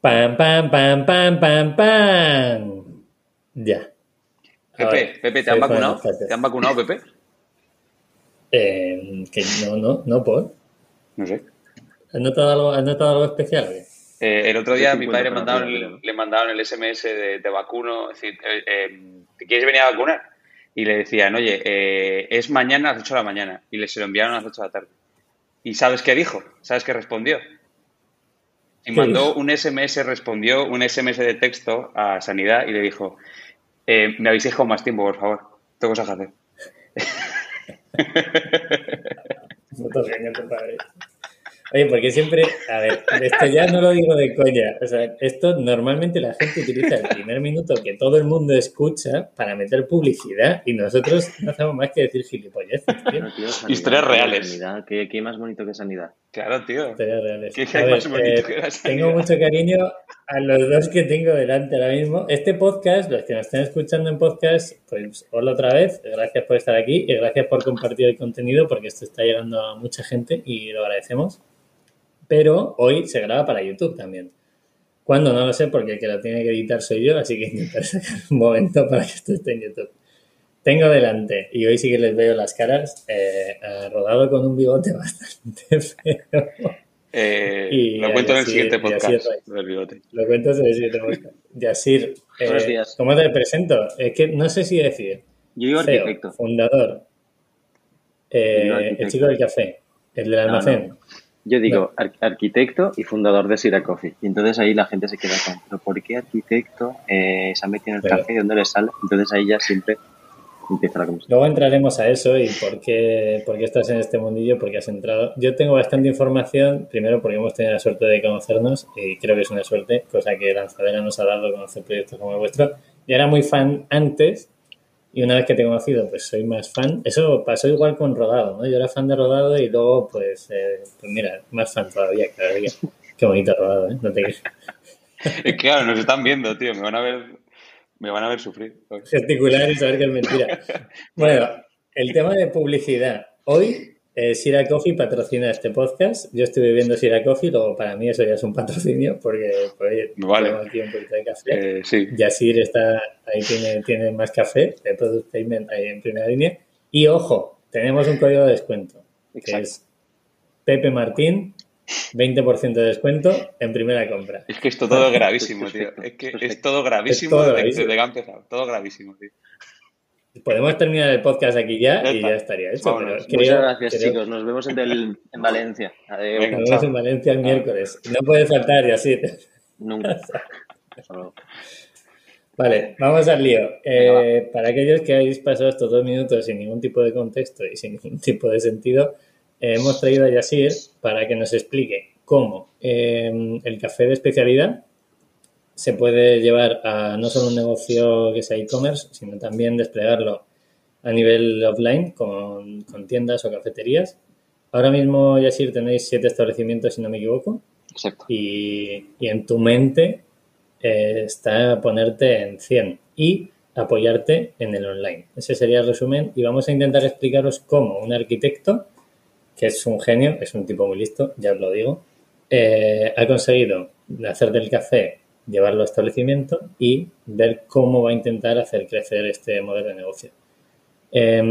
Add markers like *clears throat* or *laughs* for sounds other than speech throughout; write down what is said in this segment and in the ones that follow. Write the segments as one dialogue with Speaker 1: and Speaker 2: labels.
Speaker 1: Pam, pam, pam, pam, pam, pam. Ya.
Speaker 2: Pepe, Pepe, ¿te han vacunado? ¿Te han vacunado, Pepe?
Speaker 1: Eh, que no, no, no, por.
Speaker 2: No sé.
Speaker 1: ¿Has notado algo, has notado algo especial?
Speaker 2: Eh, el otro día a mi padre le mandaron, el, le mandaron el SMS de, de vacuno, es decir, eh, eh, ¿te quieres venir a vacunar? Y le decían, oye, eh, es mañana a las 8 de la mañana. Y le se lo enviaron a las 8 de la tarde. ¿Y sabes qué dijo? ¿Sabes qué respondió? Y *laughs* mandó un SMS, respondió un SMS de texto a Sanidad y le dijo, eh, me aviséis con más tiempo, por favor. Tengo cosas que hacer. *laughs* *laughs*
Speaker 1: Oye, porque siempre, a ver, esto ya no lo digo de coña. O sea, esto normalmente la gente utiliza el primer minuto que todo el mundo escucha para meter publicidad y nosotros no hacemos más que decir gilipolleces, tío.
Speaker 2: Historias reales.
Speaker 3: Sanidad. ¿Qué, qué más bonito que sanidad?
Speaker 2: Claro, tío.
Speaker 1: Historias reales.
Speaker 2: ¿Qué
Speaker 1: A
Speaker 2: hay
Speaker 1: ver,
Speaker 2: más bonito
Speaker 1: eh,
Speaker 2: que la sanidad?
Speaker 1: tengo mucho cariño a los dos que tengo delante ahora mismo. Este podcast, los que nos estén escuchando en podcast, pues hola otra vez, gracias por estar aquí y gracias por compartir el contenido porque esto está llegando a mucha gente y lo agradecemos. Pero hoy se graba para YouTube también. ¿Cuándo? No lo sé porque el que lo tiene que editar soy yo, así que *laughs* intentaré sacar un momento para que esto esté en YouTube. Tengo delante, y hoy sí que les veo las caras, eh, a rodado con un bigote *laughs* bastante feo.
Speaker 2: Eh,
Speaker 1: Y
Speaker 2: lo cuento en el siguiente podcast del bigote.
Speaker 1: Lo cuento en el siguiente podcast. Yasir, *laughs* eh,
Speaker 3: Buenos días.
Speaker 1: ¿cómo te presento? Es que no sé si decir.
Speaker 3: Yo digo
Speaker 1: CEO,
Speaker 3: arquitecto.
Speaker 1: fundador, eh,
Speaker 3: Yo
Speaker 1: el
Speaker 3: arquitecto.
Speaker 1: chico del café, el del
Speaker 3: No,
Speaker 1: almacén.
Speaker 3: Yo digo ar- arquitecto y fundador de Sira Coffee. Y entonces ahí la gente se queda con, ¿pero por qué arquitecto eh, se ha metido en el
Speaker 1: Pero-
Speaker 3: café? ¿De dónde le sale? Entonces ahí ya siempre empieza la conversación.
Speaker 1: Luego entraremos a eso y por qué, por qué estás en este mundillo, porque has entrado. Yo tengo bastante información, primero porque hemos tenido la suerte de conocernos y creo que es una suerte, cosa que Lanzadera nos ha dado conocer proyectos como el vuestro. Yo era muy fan antes y una vez que te he conocido, pues soy más fan. Eso pasó igual con Rodado, ¿no? Yo era fan de Rodado y luego, pues, eh, pues mira, más fan todavía cada día. Qué bonito Rodado, ¿eh? No te. *laughs*
Speaker 2: Es que, claro, nos están viendo, tío. Me van a ver, me van a ver sufrir.
Speaker 1: gesticular y saber que es mentira. *laughs* Bueno, el tema de publicidad. Hoy eh, Sira Coffee patrocina este podcast. Yo estoy bebiendo Sira Coffee, luego para mí eso ya es un patrocinio porque pues, oye,
Speaker 2: Vale.
Speaker 1: tengo aquí un poquito de café.
Speaker 2: Eh, sí.
Speaker 1: Yasir está ahí, tiene, tiene más café, el product placement ahí en primera línea. Y ojo, tenemos un código de descuento, que es Pepe Martín, 20% de descuento en primera compra.
Speaker 2: Es que esto todo es gravísimo, *laughs* tío. Es que
Speaker 3: es
Speaker 2: todo gravísimo
Speaker 1: Es todo gravísimo.
Speaker 2: desde que ha empezado. Todo gravísimo, tío.
Speaker 1: Podemos terminar el podcast aquí ya, y ya estaría hecho. Pero
Speaker 3: Muchas gracias,
Speaker 1: creo-
Speaker 3: chicos. Nos vemos en, el- en Valencia. Adiós.
Speaker 1: Nos vemos
Speaker 2: Chao.
Speaker 1: en Valencia el miércoles. No puede faltar, y así.
Speaker 3: Nunca. *laughs* Hasta luego.
Speaker 1: Vale, vamos al lío. Eh, para aquellos que habéis pasado estos dos minutos sin ningún tipo de contexto y sin ningún tipo de sentido, eh, hemos traído a Yasir para que nos explique cómo eh, el café de especialidad se puede llevar a no solo un negocio que sea e-commerce, sino también desplegarlo a nivel offline con, con tiendas o cafeterías. Ahora mismo, Yasir, tenéis siete establecimientos, si no me equivoco.
Speaker 3: Exacto.
Speaker 1: y, y en tu mente eh, está ponerte en 100 y apoyarte en el online. Ese sería el resumen y vamos a intentar explicaros cómo un arquitecto, que es un genio, es un tipo muy listo, ya os lo digo, eh, ha conseguido hacer del café, llevarlo a establecimiento y ver cómo va a intentar hacer crecer este modelo de negocio. Eh,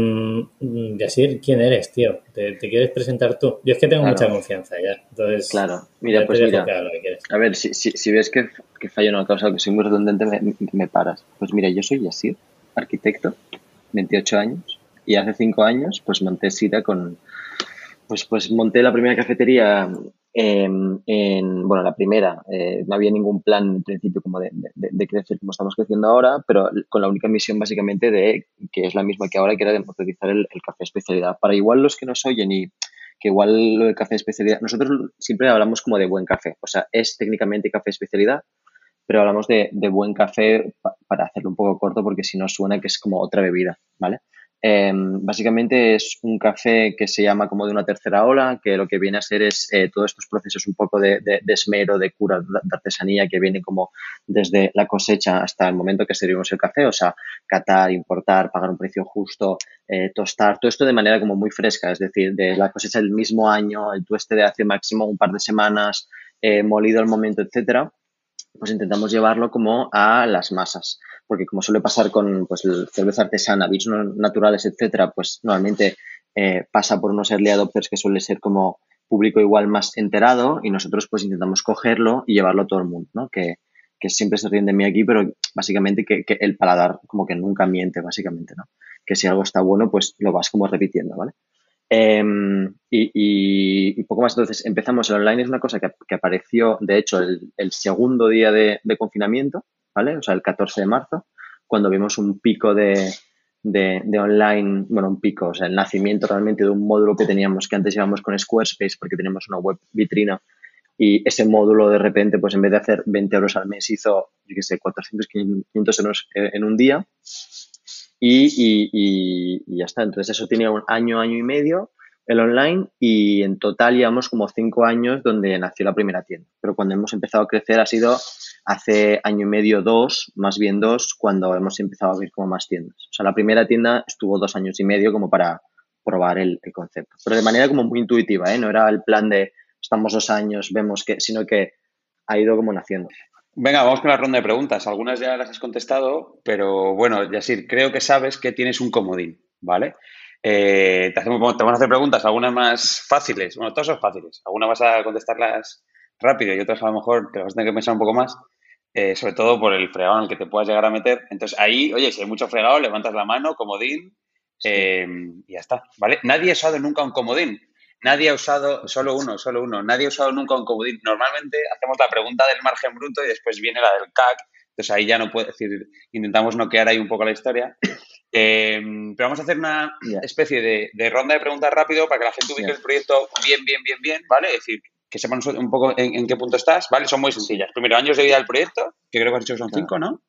Speaker 1: Yasir, ¿quién eres, tío? ¿Te, te quieres presentar tú? Yo es que tengo
Speaker 3: Claro.
Speaker 1: mucha confianza ya. Entonces,
Speaker 3: Claro. Mira, pues mira.
Speaker 1: quieres.
Speaker 3: A ver, si, si, si ves que, que fallo en una causa, que soy muy redundante, me, me paras. Pues mira, yo soy Yasir, arquitecto, 28 años, y hace 5 años pues monté Sira con... Pues, pues monté la primera cafetería eh, en... Bueno, la primera, eh, no había ningún plan en principio como de, crecer como estamos creciendo ahora, pero con la única misión básicamente de, que es la misma que ahora, que era democratizar el, café especialidad. Para igual los que nos oyen y que igual lo del café especialidad, nosotros siempre hablamos como de buen café, o sea, es técnicamente café especialidad, pero hablamos de, buen café pa- para hacerlo un poco corto porque si no suena que es como otra bebida, ¿vale? Eh, básicamente es un café que se llama como de una tercera ola, que lo que viene a ser es eh, todos estos procesos un poco de, de- de esmero, de cura, de, artesanía que viene como desde la cosecha hasta el momento que servimos el café, o sea, catar, importar, pagar un precio justo, eh, tostar, todo esto de manera como muy fresca, es decir, de la cosecha del mismo año, el tueste de hace máximo un par de semanas, eh, molido al momento, etcétera. Pues intentamos llevarlo como a las masas. Porque como suele pasar con pues, cerveza artesana, vinos naturales, etcétera, pues normalmente eh, pasa por unos early adopters que suele ser como público igual más enterado y nosotros pues intentamos cogerlo y llevarlo a todo el mundo, ¿no? Que, que siempre se ríen de mí aquí, pero básicamente que, que, el paladar como que nunca miente, básicamente, ¿no? Que si algo está bueno, pues lo vas como repitiendo, ¿vale? Em, y, poco más. Entonces, empezamos. El online es una cosa que, apareció, de hecho, el, segundo día de, confinamiento, ¿vale? O sea, el 14 de marzo, cuando vimos un pico de, de, online, bueno, un pico, o sea, el nacimiento realmente de un módulo que teníamos, que antes llevábamos con Squarespace porque teníamos una web vitrina y ese módulo de repente, pues en vez de hacer 20 euros al mes, hizo, yo qué sé, 400, 500 euros en un día y, ya está. Entonces eso tenía un año, año y medio el online y en total llevamos como cinco años donde nació la primera tienda. Pero cuando hemos empezado a crecer ha sido hace año y medio, dos, más bien dos, cuando hemos empezado a abrir como más tiendas. O sea, la primera tienda estuvo dos años y medio como para probar el, concepto. Pero de manera como muy intuitiva, ¿eh? No era el plan de estamos dos años, vemos que, sino que ha ido como naciendo.
Speaker 2: Venga, vamos con la ronda de preguntas. Algunas ya las has contestado, pero bueno, Yasir, creo que sabes que tienes un comodín, ¿vale? Eh, te, hacemos, te vamos a hacer preguntas, algunas más fáciles. Bueno, todas son fáciles. Algunas vas a contestarlas rápido y otras a lo mejor te vas a tener que pensar un poco más, eh, sobre todo por el fregado en el que te puedas llegar a meter. Entonces ahí, oye, si hay mucho fregado, levantas la mano, comodín, eh, y ya está, ¿vale? Nadie ha usado nunca un comodín. Nadie ha usado, solo uno, solo uno, nadie ha usado nunca un comodín. Normalmente hacemos la pregunta del margen bruto y después viene la del CAC. Entonces ahí ya no puede decir, intentamos noquear ahí un poco la historia. *clears throat* Eh, pero vamos a hacer una especie de, ronda de preguntas rápido para que la gente ubique el proyecto bien, bien, bien, bien, ¿vale? Es decir, que sepan un poco en, qué punto estás, ¿vale? Son muy sencillas. Primero, años de vida del proyecto, que creo que has dicho que son cinco, ¿no?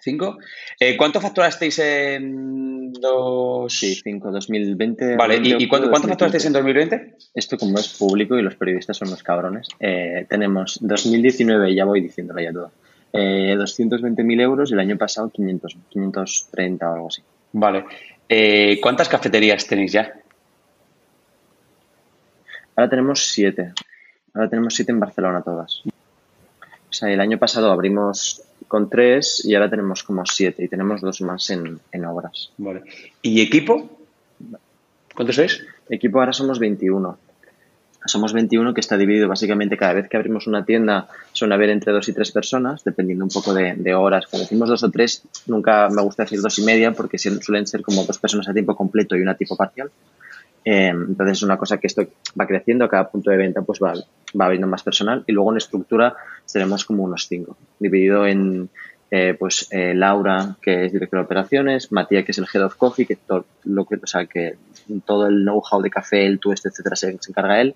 Speaker 2: ¿Cinco? Eh, ¿Cuánto facturasteis en dos...?
Speaker 3: Sí, cinco, 2020.
Speaker 2: Vale, ¿y, cuánto, facturasteis en 2020?
Speaker 3: Esto como es público y los periodistas son los cabrones, eh, tenemos 2019, ya voy diciéndolo ya todo, eh, 220.000 euros y el año pasado 500, 530 o algo así.
Speaker 2: Vale. Eh, ¿Cuántas cafeterías tenéis ya?
Speaker 3: Ahora tenemos siete. Ahora tenemos siete en Barcelona todas. O sea, el año pasado abrimos con tres y ahora tenemos como siete y tenemos dos más en, obras.
Speaker 2: Vale. ¿Y equipo? ¿Cuántos sois?
Speaker 3: Equipo ahora somos 21. Somos 21 que está dividido básicamente cada vez que abrimos una tienda suele haber entre dos y tres personas, dependiendo un poco de, horas. Cuando decimos dos o tres, nunca me gusta decir dos y media porque suelen ser como dos personas a tiempo completo y una a tiempo parcial. Eh, entonces es una cosa que esto va creciendo, a cada punto de venta pues va, va habiendo más personal y luego en estructura seremos como unos cinco, dividido en eh, pues eh, Laura, que es directora de operaciones, Matías, que es el head of coffee, que todo lo que, o sea, que todo el know-how de café, el tueste, etcétera, se, encarga él,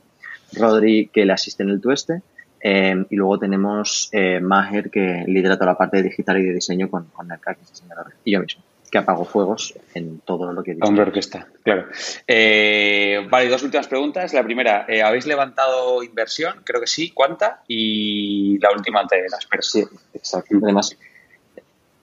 Speaker 3: Rodri, que le asiste en el tueste, y luego tenemos Maher, que lidera toda la parte de digital y de diseño con, con el es diseñador, y yo mismo que apagó fuegos en todo lo que dice.
Speaker 2: Hombre orquesta, claro. Eh, vale, dos últimas preguntas. La primera, eh, ¿habéis levantado inversión? Creo que sí. ¿Cuánta? Y la última te las pero
Speaker 3: Sí, exacto. Además,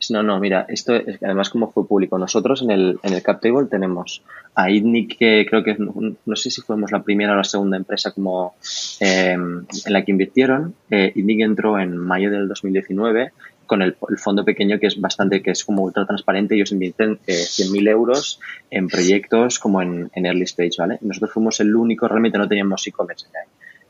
Speaker 3: no, no, mira, esto es, además como fue público. Nosotros en el, en el cap table tenemos a ITNIC, que creo que no, sé si fuimos la primera o la segunda empresa como eh, en la que invirtieron. Eh, ITNIC entró en mayo del 2019 con el, fondo pequeño que es bastante, que es como ultra transparente, ellos invierten eh, 100.000 euros en proyectos como en, early stage, ¿vale? Nosotros fuimos el único, realmente no teníamos e-commerce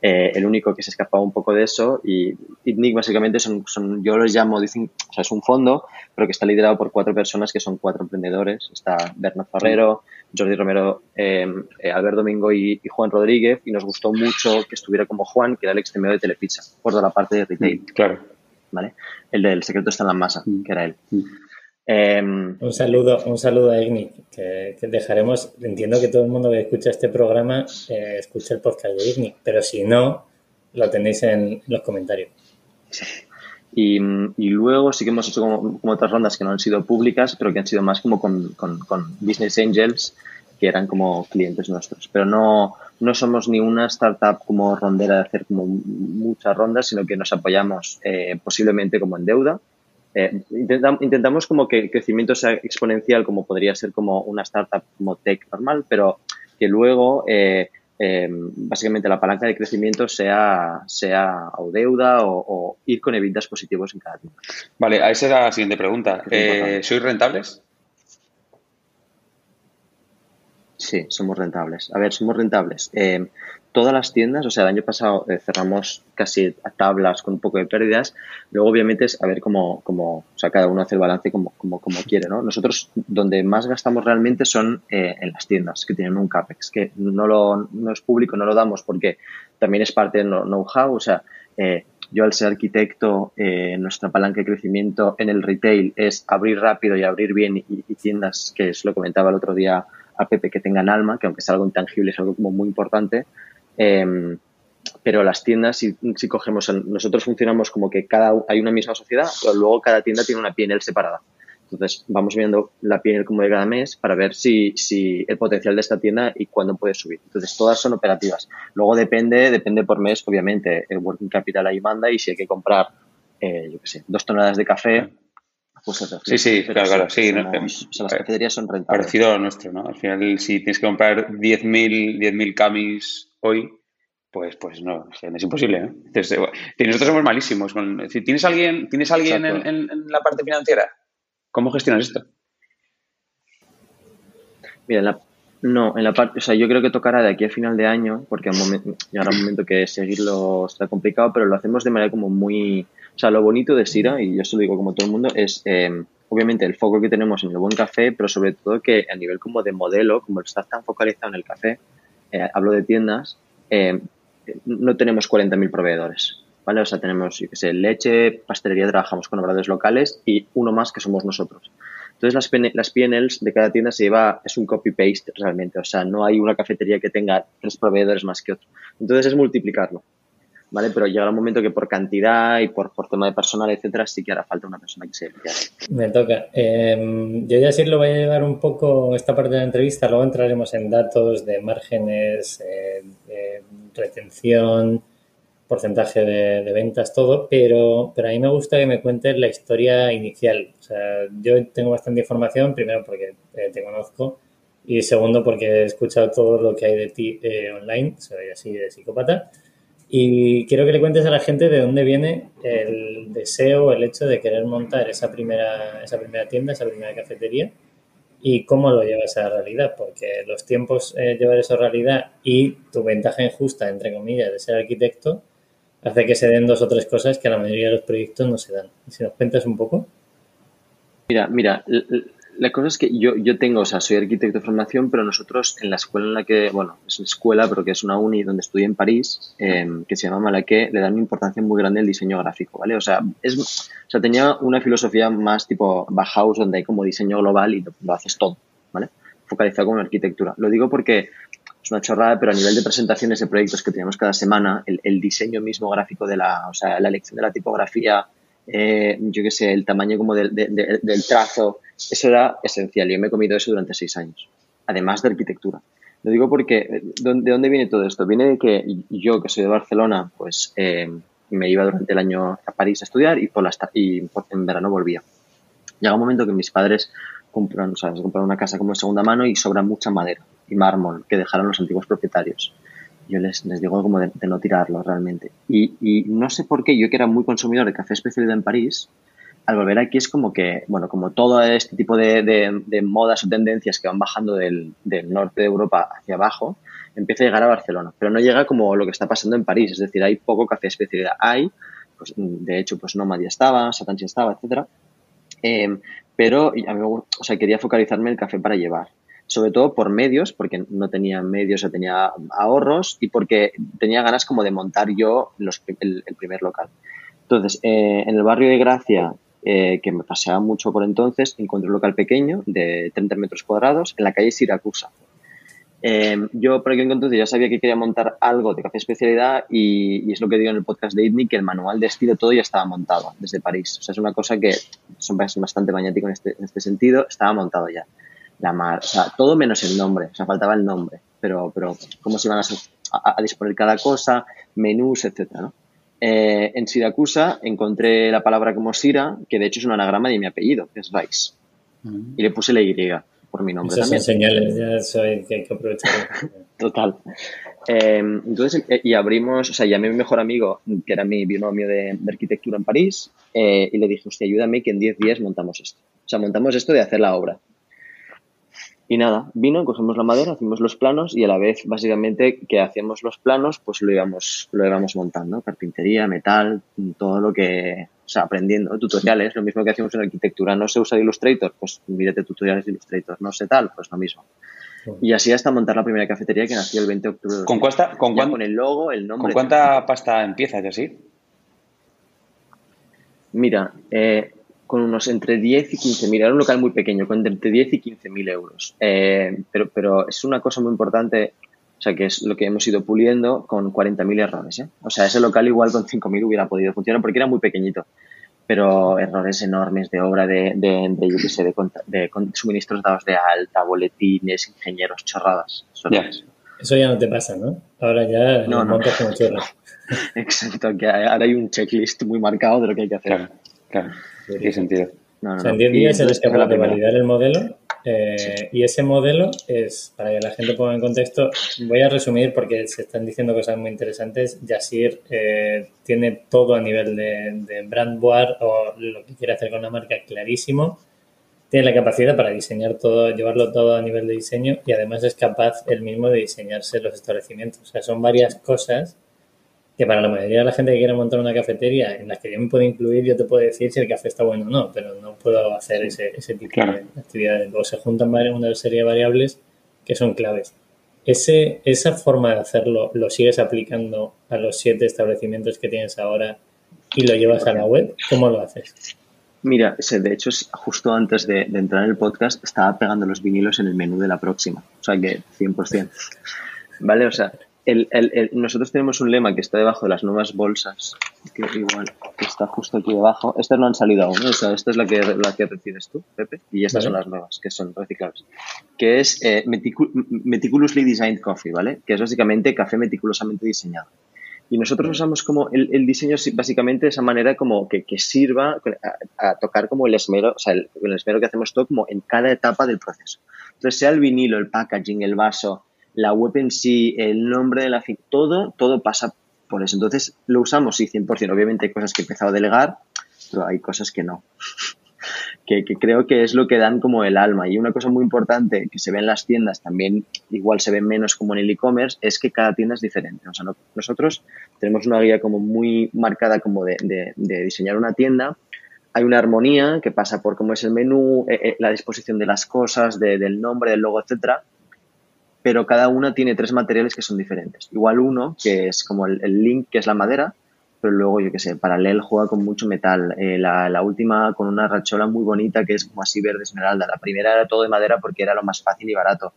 Speaker 3: eh, el único que se escapaba un poco de eso y ITNIC básicamente son, son, yo los llamo, dicen, o sea, es un fondo, pero que está liderado por cuatro personas que son cuatro emprendedores. Está Bernard Ferrero, Jordi Romero, em, eh, Albert Domingo y, Juan Rodríguez y nos gustó mucho que estuviera como Juan, que era el extremo de Telepizza, por toda la parte de retail.
Speaker 2: Claro.
Speaker 3: ¿Vale? El del secreto está en la masa, mm. que era él.
Speaker 1: Mm. Em, un saludo, un saludo a Igni, que, dejaremos, entiendo que todo el mundo que escucha este programa eh, escucha el podcast de Igni, pero si no, lo tenéis en, los comentarios.
Speaker 3: Y, luego sí que hemos hecho como, otras rondas que no han sido públicas, pero que han sido más como con, con, con Business Angels, que eran como clientes nuestros. Pero no, no somos ni una startup como rondera de hacer como muchas rondas, sino que nos apoyamos eh, posiblemente como en deuda. Eh, intentamos como que el crecimiento sea exponencial, como podría ser como una startup como tech normal, pero que luego eh, em, básicamente la palanca de crecimiento sea, sea o deuda o, ir con evitas positivos en cada tienda.
Speaker 2: Vale, a esa es la siguiente pregunta. Eh, ¿Sois rentables?
Speaker 3: Sí, somos rentables. A ver, somos rentables. Eh, todas las tiendas, o sea, el año pasado eh, cerramos casi a tablas con un poco de pérdidas. Luego, obviamente, es a ver cómo, cómo o sea, cada uno hace el balance como, como, como quiere, ¿no? Nosotros, donde más gastamos realmente son eh, en las tiendas que tienen un CAPEX, que no, lo, no es público, no lo damos porque también es parte del know-how, o sea, yo al ser arquitecto, nuestra palanca de crecimiento en el retail es abrir rápido y abrir bien y, y tiendas, que es lo comentaba el otro día a Pepe que tengan alma, que aunque sea algo intangible es algo como muy importante. Em, pero las tiendas, si, si, cogemos, nosotros funcionamos como que cada hay una misma sociedad, pero luego cada tienda tiene una PNL separada. Entonces, vamos viendo la PNL como de cada mes para ver si, si el potencial de esta tienda y cuándo puede subir. Entonces, todas son operativas. Luego depende, depende por mes, obviamente, el working capital ahí manda y si hay que comprar, eh, yo qué sé, dos toneladas de café,
Speaker 2: sí, sí, claro, claro, sí.
Speaker 3: las cafeterías son rentables.
Speaker 2: Parecido a nuestro, ¿no? Al final, si tienes que comprar 10.000 camis hoy, pues, pues no, es imposible. ¿eh? Entonces, nosotros somos malísimos. Con, ¿Tienes alguien, ¿tienes alguien en, la parte financiera? ¿Cómo gestionas esto?
Speaker 3: Mira, no, en la parte, o sea, yo creo que tocará de aquí a final de año, porque llegará un momento que seguirlo está complicado, pero lo hacemos de manera como muy, o sea, lo bonito de Sira, y yo se lo digo como todo el mundo, es eh, obviamente el foco que tenemos en el buen café, pero sobre todo que a nivel como de modelo, como está tan focalizado en el café, eh, hablo de tiendas, eh, no tenemos 40.000 proveedores. ¿Vale? O sea, tenemos, qué sé, leche, pastelería, trabajamos con obradores locales y uno más que somos nosotros. Entonces las, las PNLs de cada tienda se lleva, es un copy-paste realmente, o sea, no hay una cafetería que tenga tres proveedores más que otro. Entonces es multiplicarlo. ¿vale? Pero llega un momento que por cantidad y por, por tema de personal, etcétera, sí que hará falta una persona que se
Speaker 1: Me toca. Em, yo ya sí lo voy a llevar un poco esta parte de la entrevista, luego entraremos en datos de márgenes, eh, retención, porcentaje de, ventas, todo, pero, pero a mí me gusta que me cuentes la historia inicial. O sea, yo tengo bastante información, primero porque eh, te conozco y segundo porque he escuchado todo lo que hay de ti eh, online, soy así de psicópata. Y quiero que le cuentes a la gente de dónde viene el deseo, el hecho de querer montar esa primera, esa primera tienda, esa primera cafetería y cómo lo llevas a la realidad, porque los tiempos eh, llevar eso a realidad y tu ventaja injusta, entre comillas, de ser arquitecto, hace que se den dos o tres cosas que a la mayoría de los proyectos no se dan. Si nos cuentas un poco.
Speaker 3: Mira, mira, la cosa es que yo, yo tengo, o sea, soy arquitecto de formación, pero nosotros en la escuela en la que, bueno, es una escuela, pero que es una uni donde estudié en París, em, que se llama Malaqué, le dan una importancia muy grande al diseño gráfico, ¿vale? O sea, es, o sea, tenía una filosofía más tipo Bauhaus, donde hay como diseño global y lo, haces todo, ¿vale? Focalizado con arquitectura. Lo digo porque es una chorrada, pero a nivel de presentaciones de proyectos que teníamos cada semana, el, diseño mismo gráfico de la, o sea, la elección de la tipografía, eh, yo qué sé, el tamaño como del, del trazo, eso era esencial. Yo me he comido eso durante seis años, además de arquitectura. Lo digo porque, eh, ¿de dónde viene todo esto? Viene de que yo, que soy de Barcelona, pues eh, me iba durante el año a París a estudiar y, por la, y en verano volvía. Llega un momento que mis padres compran, o sea, compraron una casa como de segunda mano y sobra mucha madera y mármol que dejaron los antiguos propietarios yo les, les digo como de, no tirarlo realmente. Y, y, no sé por qué, yo que era muy consumidor de café especialidad en París, al volver aquí es como que, bueno, como todo este tipo de, de, modas o tendencias que van bajando del, del, norte de Europa hacia abajo, empieza a llegar a Barcelona. Pero no llega como lo que está pasando en París, es decir, hay poco café especialidad. Hay, pues, de hecho, pues Nomad ya estaba, Satan estaba, etcétera. Eh, pero a mí, o sea, quería focalizarme en el café para llevar sobre todo por medios, porque no tenía medios o tenía ahorros y porque tenía ganas como de montar yo el, primer local. Entonces, eh, en el barrio de Gracia, eh, que me paseaba mucho por entonces, encontré un local pequeño de 30 metros cuadrados en la calle Siracusa. Eh, yo por aquel entonces ya sabía que quería montar algo de café especialidad y, es lo que digo en el podcast de ITNI, que el manual de estilo todo ya estaba montado desde París. O sea, es una cosa que son bastante maniático en este, en este sentido, estaba montado ya la mar, o sea, todo menos el nombre, o sea, faltaba el nombre, pero, pero cómo se iban a, disponer cada cosa, menús, etcétera, ¿no? Eh, en Siracusa encontré la palabra como Sira, que de hecho es un anagrama de mi apellido, que es Rice. Y le puse la Y por mi nombre
Speaker 1: Esas son señales, ya soy que hay que aprovechar. *laughs*
Speaker 3: Total. Em, entonces, eh, y abrimos, o sea, llamé a mi mejor amigo, que era mi binomio de, arquitectura en París, eh, y le dije, hostia, ayúdame que en 10 días montamos esto. O sea, montamos esto de hacer la obra. Y nada, vino, cogemos la madera, hacemos los planos y a la vez, básicamente, que hacíamos los planos, pues lo íbamos, lo íbamos montando. Carpintería, metal, todo lo que, o sea, aprendiendo tutoriales, lo mismo que hacíamos en arquitectura. No se usa Illustrator, pues mírate tutoriales de Illustrator. No sé tal, pues lo mismo. Y así hasta montar la primera cafetería que nació el 20 de octubre.
Speaker 2: ¿Con, cuánta, con,
Speaker 3: con el logo, el nombre.
Speaker 2: ¿Con cuánta pasta empiezas así?
Speaker 3: Mira, eh, con unos entre 10 y 15 mil. Era un local muy pequeño, con entre 10 y 15 mil euros. Eh, pero, pero es una cosa muy importante, o sea, que es lo que hemos ido puliendo con 40 mil errores. ¿eh? O sea, ese local igual con 5 mil hubiera podido funcionar porque era muy pequeñito. Pero errores enormes de obra, de, de, de yo qué sé, de, de, suministros dados de alta, boletines, ingenieros, chorradas.
Speaker 1: Eso ya no te pasa, ¿no? Ahora ya
Speaker 3: no, no. como *laughs* Exacto, que ahora hay un checklist muy marcado de lo que hay que hacer.
Speaker 2: Claro, claro. Tiene sentido.
Speaker 1: o sea, en 10 días eres capaz de validar el modelo eh, y ese modelo es, para que la gente ponga en contexto, voy a resumir porque se están diciendo cosas muy interesantes. Yasir eh, tiene todo a nivel de, de brand board o lo que quiere hacer con la marca clarísimo. Tiene la capacidad para diseñar todo, llevarlo todo a nivel de diseño y además es capaz él mismo de diseñarse los establecimientos. O sea, son varias cosas que para la mayoría de la gente que quiere montar una cafetería, en la que yo me puedo incluir, yo te puedo decir si el café está bueno o no, pero no puedo hacer ese, ese tipo de actividades. Luego se juntan una serie de variables que son claves. Ese, ¿Esa forma de hacerlo lo sigues aplicando a los siete establecimientos que tienes ahora y lo llevas a la web? ¿Cómo lo haces?
Speaker 3: Mira, de hecho, justo antes de, de, entrar en el podcast estaba pegando los vinilos en el menú de la próxima. O sea que 100%. ¿Vale? O sea, el, el, nosotros tenemos un lema que está debajo de las nuevas bolsas, que igual está justo aquí debajo. Estas no han salido aún, o sea, esta es la que, la que recibes tú, Pepe, y estas son las nuevas, que son reciclables. Que es eh, Meticulously Designed Coffee, ¿vale? Que es básicamente café meticulosamente diseñado. Y nosotros usamos como el, el diseño básicamente de esa manera como que, que sirva a, tocar como el esmero, o sea, el, el esmero que hacemos todo como en cada etapa del proceso. Entonces, sea el vinilo, el packaging, el vaso, la web en sí, el nombre de la todo, todo pasa por eso. Entonces lo usamos, sí, 100%. Obviamente hay cosas que he empezado a delegar, pero hay cosas que no. *laughs* que, creo que es lo que dan como el alma. Y una cosa muy importante que se ve en las tiendas, también igual se ve menos como en el e-commerce, es que cada tienda es diferente. O sea, nosotros tenemos una guía como muy marcada como de, diseñar una tienda. Hay una armonía que pasa por cómo es el menú, eh, eh, la disposición de las cosas, del nombre, del logo, etcétera pero cada una tiene tres materiales que son diferentes. Igual uno, que es como el, link, que es la madera, pero luego, yo qué sé, Paralel juega con mucho metal. Eh, la, última con una rachola muy bonita que es como así verde esmeralda. La primera era todo de madera porque era lo más fácil y barato.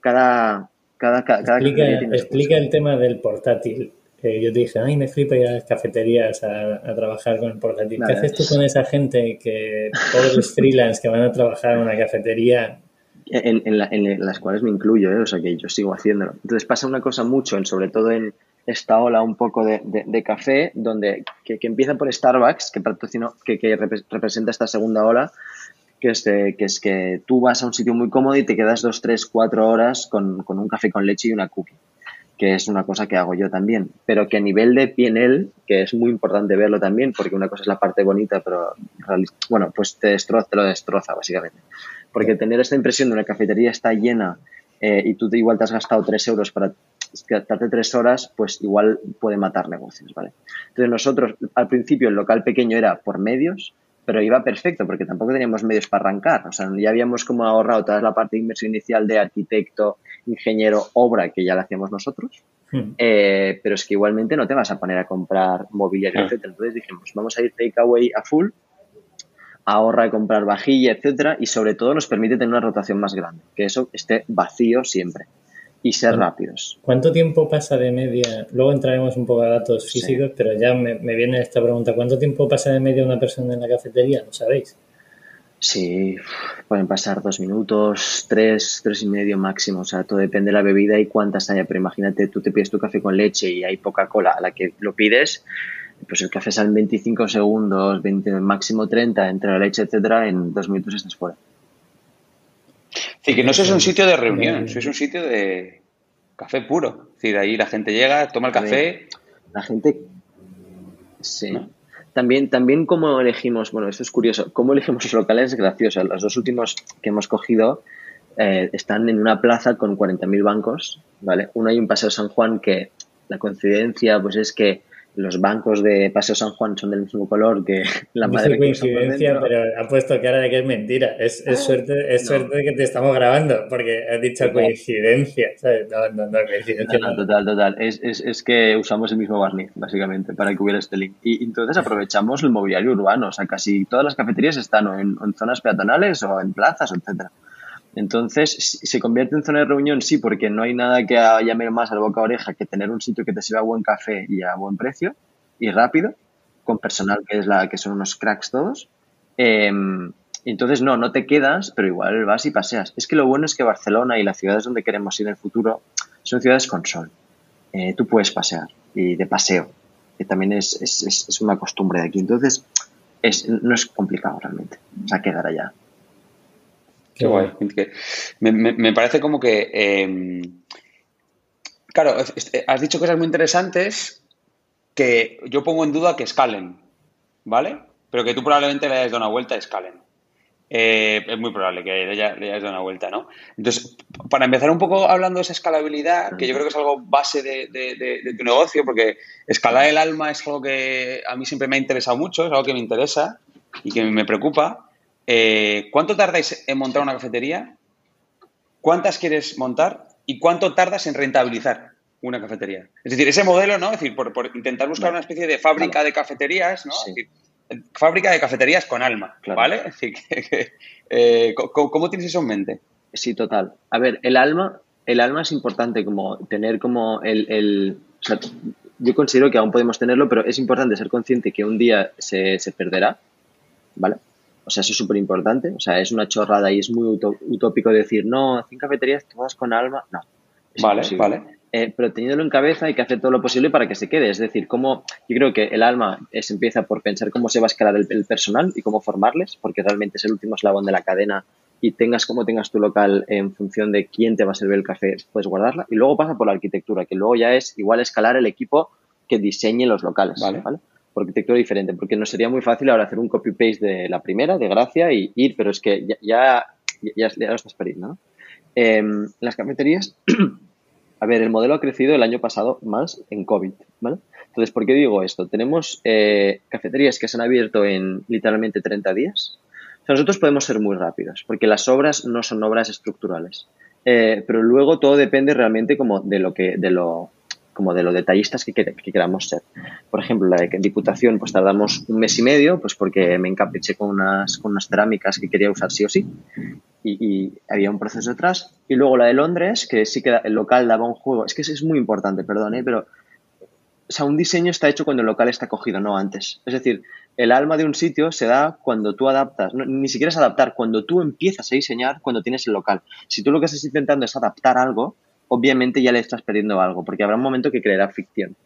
Speaker 3: Cada, cada, cada,
Speaker 1: explica, explica el tema del portátil. yo te dije, ay, me flipa ir a las cafeterías a, trabajar con el portátil. ¿Qué haces tú con esa gente que, todos los freelance que van a trabajar en una cafetería,
Speaker 3: en, las cuales me incluyo, ¿eh? o sea que yo sigo haciéndolo. Entonces pasa una cosa mucho, en, sobre todo en esta ola un poco de, de, café, donde que, empieza por Starbucks, que, que, representa esta segunda ola, que es, que es que tú vas a un sitio muy cómodo y te quedas dos, tres, cuatro horas con, con un café con leche y una cookie que es una cosa que hago yo también, pero que a nivel de PNL, que es muy importante verlo también, porque una cosa es la parte bonita, pero bueno, pues te, destroza, te lo destroza básicamente. Porque tener esta impresión de una cafetería está llena eh, y tú igual te has gastado tres euros para quedarte tres horas, pues igual puede matar negocios, ¿vale? Entonces nosotros, al principio, el local pequeño era por medios, pero iba perfecto porque tampoco teníamos medios para arrancar. O sea, ya habíamos como ahorrado toda la parte de inversión inicial de arquitecto, ingeniero, obra, que ya la hacíamos nosotros. Hmm. Eh, pero es que igualmente no te vas a poner a comprar mobiliario, etc. Entonces dijimos, vamos a ir takeaway a full ahorra comprar vajilla, etcétera, y sobre todo nos permite tener una rotación más grande, que eso esté vacío siempre y ser rápidos.
Speaker 1: ¿Cuánto tiempo pasa de media? Luego entraremos un poco a datos físicos, pero ya me, viene esta pregunta. ¿Cuánto tiempo pasa de media una persona en la cafetería? ¿Lo sabéis?
Speaker 3: Sí, pueden pasar dos minutos, tres, tres y medio máximo. O sea, todo depende de la bebida y cuántas haya. Pero imagínate, tú te pides tu café con leche y hay poca cola a la que lo pides pues el café sale en 25 segundos, 20, máximo 30, entre la leche, etcétera, en dos minutos estás fuera.
Speaker 2: Sí, que no es un sitio de reunión, es un sitio de, café puro. Es decir, ahí la gente llega, toma el café.
Speaker 3: La gente. Sí. También, también cómo elegimos, bueno, esto es curioso, cómo elegimos los locales es gracioso. Los dos últimos que hemos cogido eh, están en una plaza con 40.000 bancos, ¿vale? Uno hay un Paseo San Juan que la coincidencia pues es que los bancos de Paseo San Juan son del mismo color que *laughs* la madre
Speaker 1: no coincidencia, pero ha puesto cara de que es mentira. Es, es suerte, es suerte de que te estamos grabando, porque has dicho coincidencia. No, no, no, coincidencia.
Speaker 3: No, total, total. Es, es, es, que usamos el mismo barniz, básicamente, para que hubiera este link. Y entonces aprovechamos el mobiliario urbano. O sea, casi todas las cafeterías están en, en zonas peatonales o en plazas, etcétera. Entonces, se convierte en zona de reunión, sí, porque no hay nada que llame más al boca a oreja que tener un sitio que te sirva buen café y a buen precio y rápido, con personal que es la que son unos cracks todos. Em, entonces, no, no te quedas, pero igual vas y paseas. Es que lo bueno es que Barcelona y las ciudades donde queremos ir en el futuro son ciudades con sol. Eh, tú puedes pasear y de paseo, que también es, es, es una costumbre de aquí. Entonces, es, no es complicado realmente. O sea, quedar allá.
Speaker 2: Qué guay. Me, parece como que. Em, claro, has dicho cosas muy interesantes que yo pongo en duda que escalen, ¿vale? Pero que tú probablemente le hayas dado una vuelta a escalen. Eh, es muy probable que le hayas, dado una vuelta, ¿no? Entonces, para empezar un poco hablando de esa escalabilidad, que yo creo que es algo base de, tu negocio, porque escalar el alma es algo que a mí siempre me ha interesado mucho, es algo que me interesa y que me preocupa. Eh, ¿Cuánto tardáis en montar una cafetería? ¿Cuántas quieres montar? ¿Y cuánto tardas en rentabilizar una cafetería? Es decir, ese modelo, ¿no? Es decir, por, intentar buscar una especie de fábrica de cafeterías, ¿no? fábrica de cafeterías con alma, ¿vale? Es decir, eh, ¿cómo, tienes eso en mente?
Speaker 3: Sí, total. A ver, el alma, el alma es importante como tener como el, yo considero que aún podemos tenerlo, pero es importante ser consciente que un día se, se perderá, ¿vale? O sea, eso es súper importante. O sea, es una chorrada y es muy utópico decir, no, cinco cafeterías todas con alma. No.
Speaker 2: Vale, vale.
Speaker 3: Eh, pero teniéndolo en cabeza hay que hacer todo lo posible para que se quede. Es decir, cómo, yo creo que el alma se empieza por pensar cómo se va a escalar el, personal y cómo formarles, porque realmente es el último eslabón de la cadena y tengas como tengas tu local en función de quién te va a servir el café, puedes guardarla. Y luego pasa por la arquitectura, que luego ya es igual escalar el equipo que diseñe los locales. ¿vale? Por arquitectura diferente, porque no sería muy fácil ahora hacer un copy-paste de la primera, de Gracia, y ir, pero es que ya, ya, ya, lo estás perdiendo. ¿no? Em, las cafeterías, *clears throat* a ver, el modelo ha crecido el año pasado más en COVID, ¿vale? Entonces, ¿por qué digo esto? Tenemos eh, cafeterías que se han abierto en literalmente 30 días. nosotros podemos ser muy rápidos, porque las obras no son obras estructurales. Eh, pero luego todo depende realmente como de lo que, de lo, como de lo detallistas que, queramos ser. Por ejemplo, la de Diputación, pues tardamos un mes y medio, pues porque me encapriché con unas, con unas cerámicas que quería usar sí o sí. Y, había un proceso detrás. Y luego la de Londres, que sí que el local daba un juego. Es que es muy importante, perdón, ¿eh? pero o sea, un diseño está hecho cuando el local está cogido, no antes. Es decir, el alma de un sitio se da cuando tú adaptas, ni siquiera es adaptar, cuando tú empiezas a diseñar, cuando tienes el local. Si tú lo que estás intentando es adaptar algo, obviamente ya le estás perdiendo algo, porque habrá un momento que creerá ficción.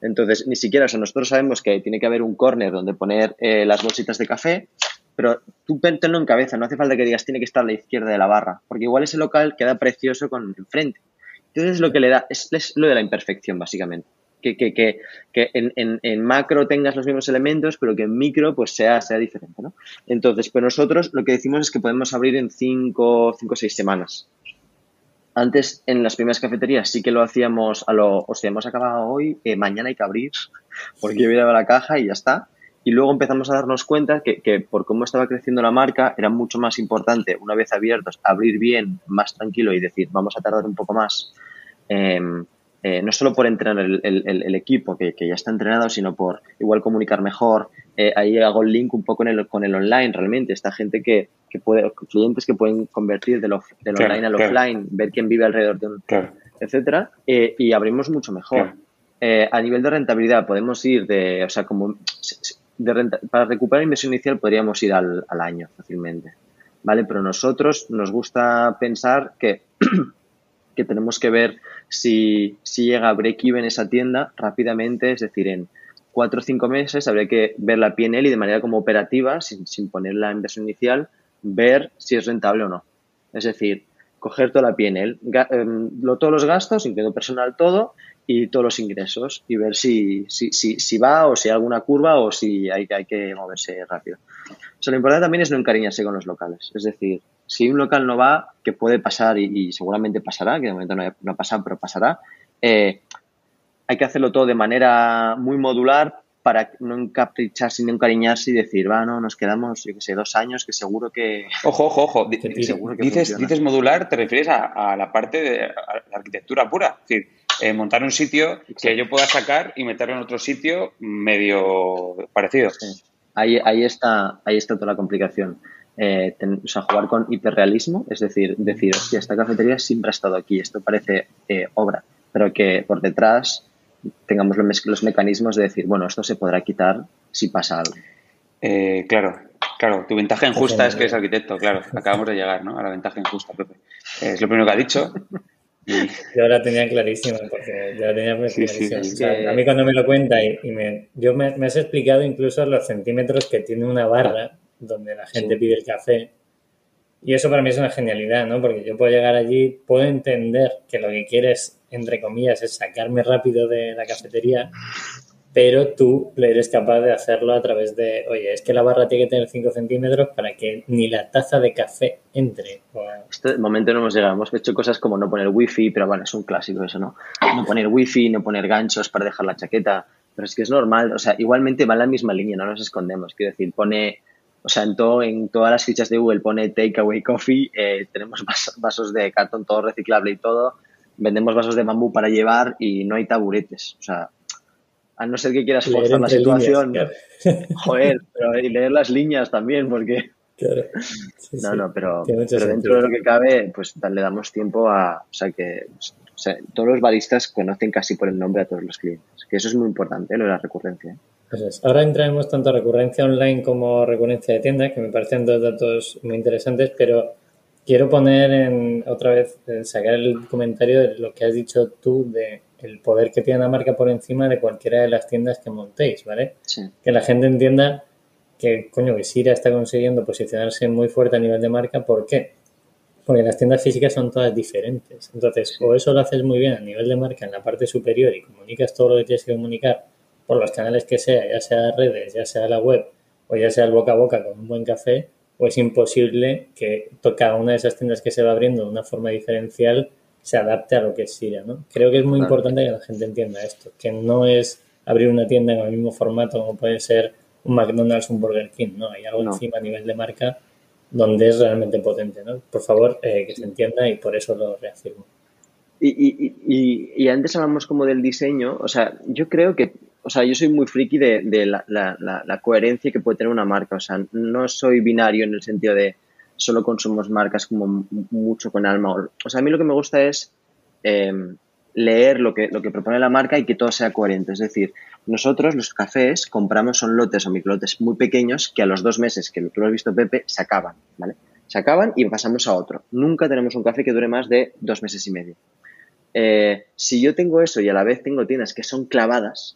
Speaker 3: Entonces, ni siquiera, o sea, nosotros sabemos que tiene que haber un corner donde poner eh, las bolsitas de café, pero tú tenlo en cabeza, no hace falta que digas tiene que estar a la izquierda de la barra, porque igual ese local queda precioso con enfrente. Entonces, lo que le da es, lo de la imperfección, básicamente. Que, en, macro tengas los mismos elementos, pero que en micro pues sea, sea diferente, ¿no? Entonces, pues nosotros lo que decimos es que podemos abrir en 5 o 6 semanas. Antes, en las primeras cafeterías sí que lo hacíamos a lo, o sea, hemos acabado hoy, eh, mañana hay que abrir, porque yo voy a la caja y ya está. Y luego empezamos a darnos cuenta que, que, por cómo estaba creciendo la marca, era mucho más importante, una vez abiertos, abrir bien, más tranquilo y decir, vamos a tardar un poco más. Eh, eh, no solo por entrenar el, equipo que, ya está entrenado, sino por igual comunicar mejor. Eh, ahí hago el link un poco con el, con el online realmente. Esta gente que, que puede, clientes que pueden convertir del, online al offline, ver quién vive alrededor de un, etcétera, eh, y abrimos mucho mejor. a nivel de rentabilidad podemos ir de, o sea, como de para recuperar inversión inicial podríamos ir al, al año fácilmente, ¿vale? Pero nosotros nos gusta pensar que *clears throat* que tenemos que ver si, si llega a break-even esa tienda rápidamente, es decir, en cuatro o cinco meses habría que ver la PNL y de manera como operativa, sin, sin poner la inversión inicial, ver si es rentable o no. Es decir, coger toda la PNL, em, todos los gastos, incluyendo personal todo, y todos los ingresos, y ver si, si, si, si va o si hay alguna curva o si hay, hay que moverse rápido. O sea, lo importante también es no encariñarse con los locales. Es decir, si un local no va, que puede pasar y, seguramente pasará, que de momento no ha, no pasado, pero pasará, eh, hay que hacerlo todo de manera muy modular para no encapricharse ni encariñarse y decir, va, no, nos quedamos, yo qué sé, dos años que seguro que...
Speaker 2: Ojo, ojo, ojo. *laughs* dices, dices modular, te refieres a, la parte de la arquitectura pura. Es decir, eh, montar un sitio que yo pueda sacar y meterlo en otro sitio medio parecido.
Speaker 3: Ahí, ahí, está, ahí está toda la complicación. Eh, o sea, jugar con hiperrealismo, es decir, decir, hostia, esta cafetería siempre ha estado aquí, esto parece eh, obra, pero que por detrás tengamos los, mecanismos de decir, bueno, esto se podrá quitar si pasa algo.
Speaker 2: Eh, claro, claro, tu ventaja injusta es que eres arquitecto, claro, acabamos de llegar ¿no? a la ventaja injusta, Pepe. Es lo primero que ha dicho. *laughs*
Speaker 1: Yo la tenía clarísima, porque yo la tenía clarísima. a mí cuando me lo cuenta y, me, yo me, has explicado incluso los centímetros que tiene una barra donde la gente pide el café. Y eso para mí es una genialidad, ¿no? Porque yo puedo llegar allí, puedo entender que lo que quieres entre comillas, es sacarme rápido de la cafetería, pero tú eres capaz de hacerlo a través de, oye, es que la barra tiene que tener 5 centímetros para que ni la taza de café entre.
Speaker 3: Este momento no hemos llegado, hemos hecho cosas como no poner wifi, pero bueno, es un clásico eso, ¿no? No poner wifi, no poner ganchos para dejar la chaqueta, pero es que es normal, o sea, igualmente va en la misma línea, no nos escondemos, quiero decir, pone... O sea, en, todo, en todas las fichas de Google pone takeaway coffee, eh, tenemos vasos de cartón todo reciclable y todo, vendemos vasos de bambú para llevar y no hay taburetes. O sea, a no ser que quieras forzar la situación, *laughs* *laughs* joder, pero y leer las líneas también, porque... Claro. no, no, pero, dentro de lo que cabe, pues le damos tiempo a... O sea, que todos los baristas conocen casi por el nombre a todos los clientes, que eso es muy importante, lo de la recurrencia.
Speaker 1: Ahora entraremos tanto a recurrencia online como recurrencia de tienda, que me parecen dos datos muy interesantes, pero quiero poner en, otra vez, sacar el comentario de lo que has dicho tú de el poder que tiene la marca por encima de cualquiera de las tiendas que montéis, ¿vale? Que la gente entienda que, coño, que Sira está consiguiendo posicionarse muy fuerte a nivel de marca. ¿Por qué? Porque las tiendas físicas son todas diferentes. Entonces, o eso lo haces muy bien a nivel de marca en la parte superior y comunicas todo lo que tienes que comunicar por los canales que sea, ya sea redes, ya sea la web o ya sea el boca a boca con un buen café, o es imposible que cada una de esas tiendas que se va abriendo de una forma diferencial se adapte a lo que es Siria, ¿no? Creo que es muy importante que la gente entienda esto, que no es abrir una tienda en el mismo formato como puede ser un McDonald's, un Burger King, ¿no? Hay algo encima a nivel de marca donde es realmente potente, ¿no? Por favor, eh, que se entienda y por eso lo reafirmo.
Speaker 3: Y, y, y, y, antes hablamos como del diseño, o sea, yo creo que o sea, yo soy muy friki de, la, coherencia que puede tener una marca. O sea, no soy binario en el sentido de solo consumos marcas como mucho con alma. O sea, a mí lo que me gusta es em, leer lo que, lo que propone la marca y que todo sea coherente. Es decir, nosotros los cafés compramos son lotes o microlotes muy pequeños que a los dos meses, que lo has visto Pepe, se acaban, ¿vale? Se acaban y pasamos a otro. Nunca tenemos un café que dure más de dos meses y medio. Eh, si yo tengo eso y a la vez tengo tiendas que son clavadas,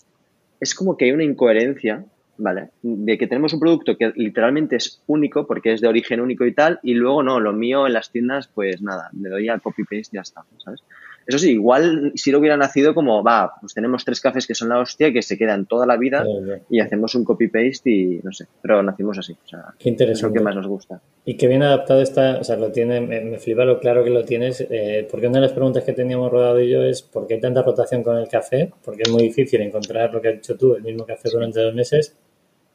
Speaker 3: es como que hay una incoherencia, ¿vale? De que tenemos un producto que literalmente es único porque es de origen único y tal, y luego no, lo mío en las tiendas, pues nada, le doy al copy-paste y ya está, ¿sabes? Eso sí, igual si lo hubiera nacido como, va, pues tenemos tres cafés que son la hostia, que se quedan toda la vida y hacemos un copy-paste y no sé, pero nacimos así. O sea,
Speaker 1: Qué interesante.
Speaker 3: Es lo que más nos gusta.
Speaker 1: Y qué bien adaptado está, o sea, lo tiene, me, flipa lo claro que lo tienes, eh, porque una de las preguntas que teníamos rodado y yo es ¿por qué hay tanta rotación con el café? Porque es muy difícil encontrar lo que has dicho tú, el mismo café durante dos meses,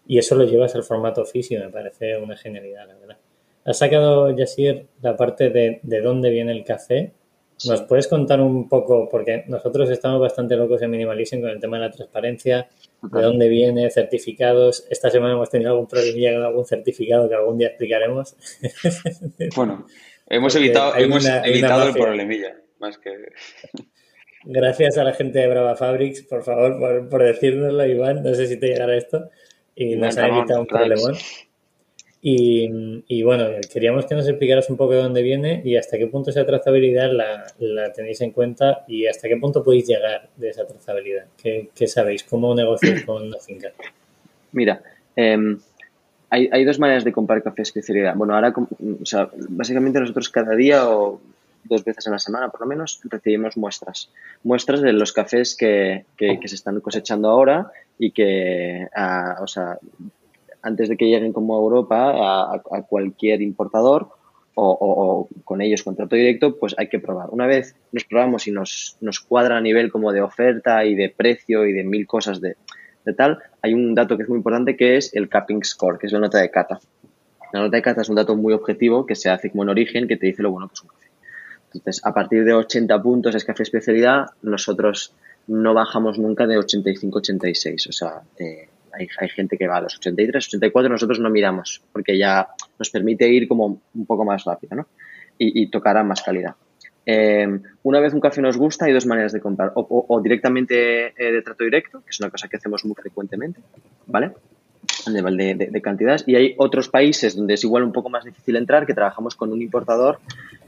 Speaker 1: y eso lo llevas al formato físico, me parece una genialidad, la verdad. Has sacado, Yasir, la parte de, de dónde viene el café ¿Nos puedes contar un poco, porque nosotros estamos bastante locos en Minimalism con el tema de la transparencia, de dónde viene, certificados. Esta semana hemos tenido algún problemilla con algún certificado que algún día explicaremos. *laughs*
Speaker 2: Bueno, hemos evitado, hemos evitado el problemilla, más que...
Speaker 1: Gracias a la gente de Brava Fabrics, por favor, por, por decírnoslo, Iván. No sé si te llegará esto. Y nos ha evitado un problemón. Y, bueno, queríamos que nos explicaras un poco de dónde viene y hasta qué punto esa trazabilidad la, tenéis en cuenta y hasta qué punto podéis llegar de esa trazabilidad. ¿Qué, sabéis? ¿Cómo negociar con una finca?
Speaker 3: Mira, em, hay, dos maneras de comprar café especialidad. Bueno, ahora, o sea, básicamente nosotros cada día o dos veces a la semana por lo menos, recibimos muestras. Muestras de los cafés que, que, se están cosechando ahora y que, o sea, antes de que lleguen como a Europa a, cualquier importador o, con ellos contrato directo, pues hay que probar. Una vez nos probamos y nos, nos cuadra a nivel como de oferta y de precio y de mil cosas de, de tal, hay un dato que es muy importante que es el capping score, que es la nota de cata. La nota de cata es un dato muy objetivo que se hace como en origen, que te dice lo bueno que es un café. Entonces, a partir de 80 puntos es café especialidad, nosotros no bajamos nunca de 85-86. O sea, eh, hay, hay, gente que va a los 83, 84, nosotros no miramos, porque ya nos permite ir como un poco más rápido, ¿no? Y, y tocar a más calidad. Eh, una vez un café nos gusta, hay dos maneras de comprar. O, directamente eh, de trato directo, que es una cosa que hacemos muy frecuentemente, ¿vale? A nivel de, cantidades. Y hay otros países donde es igual un poco más difícil entrar, que trabajamos con un importador,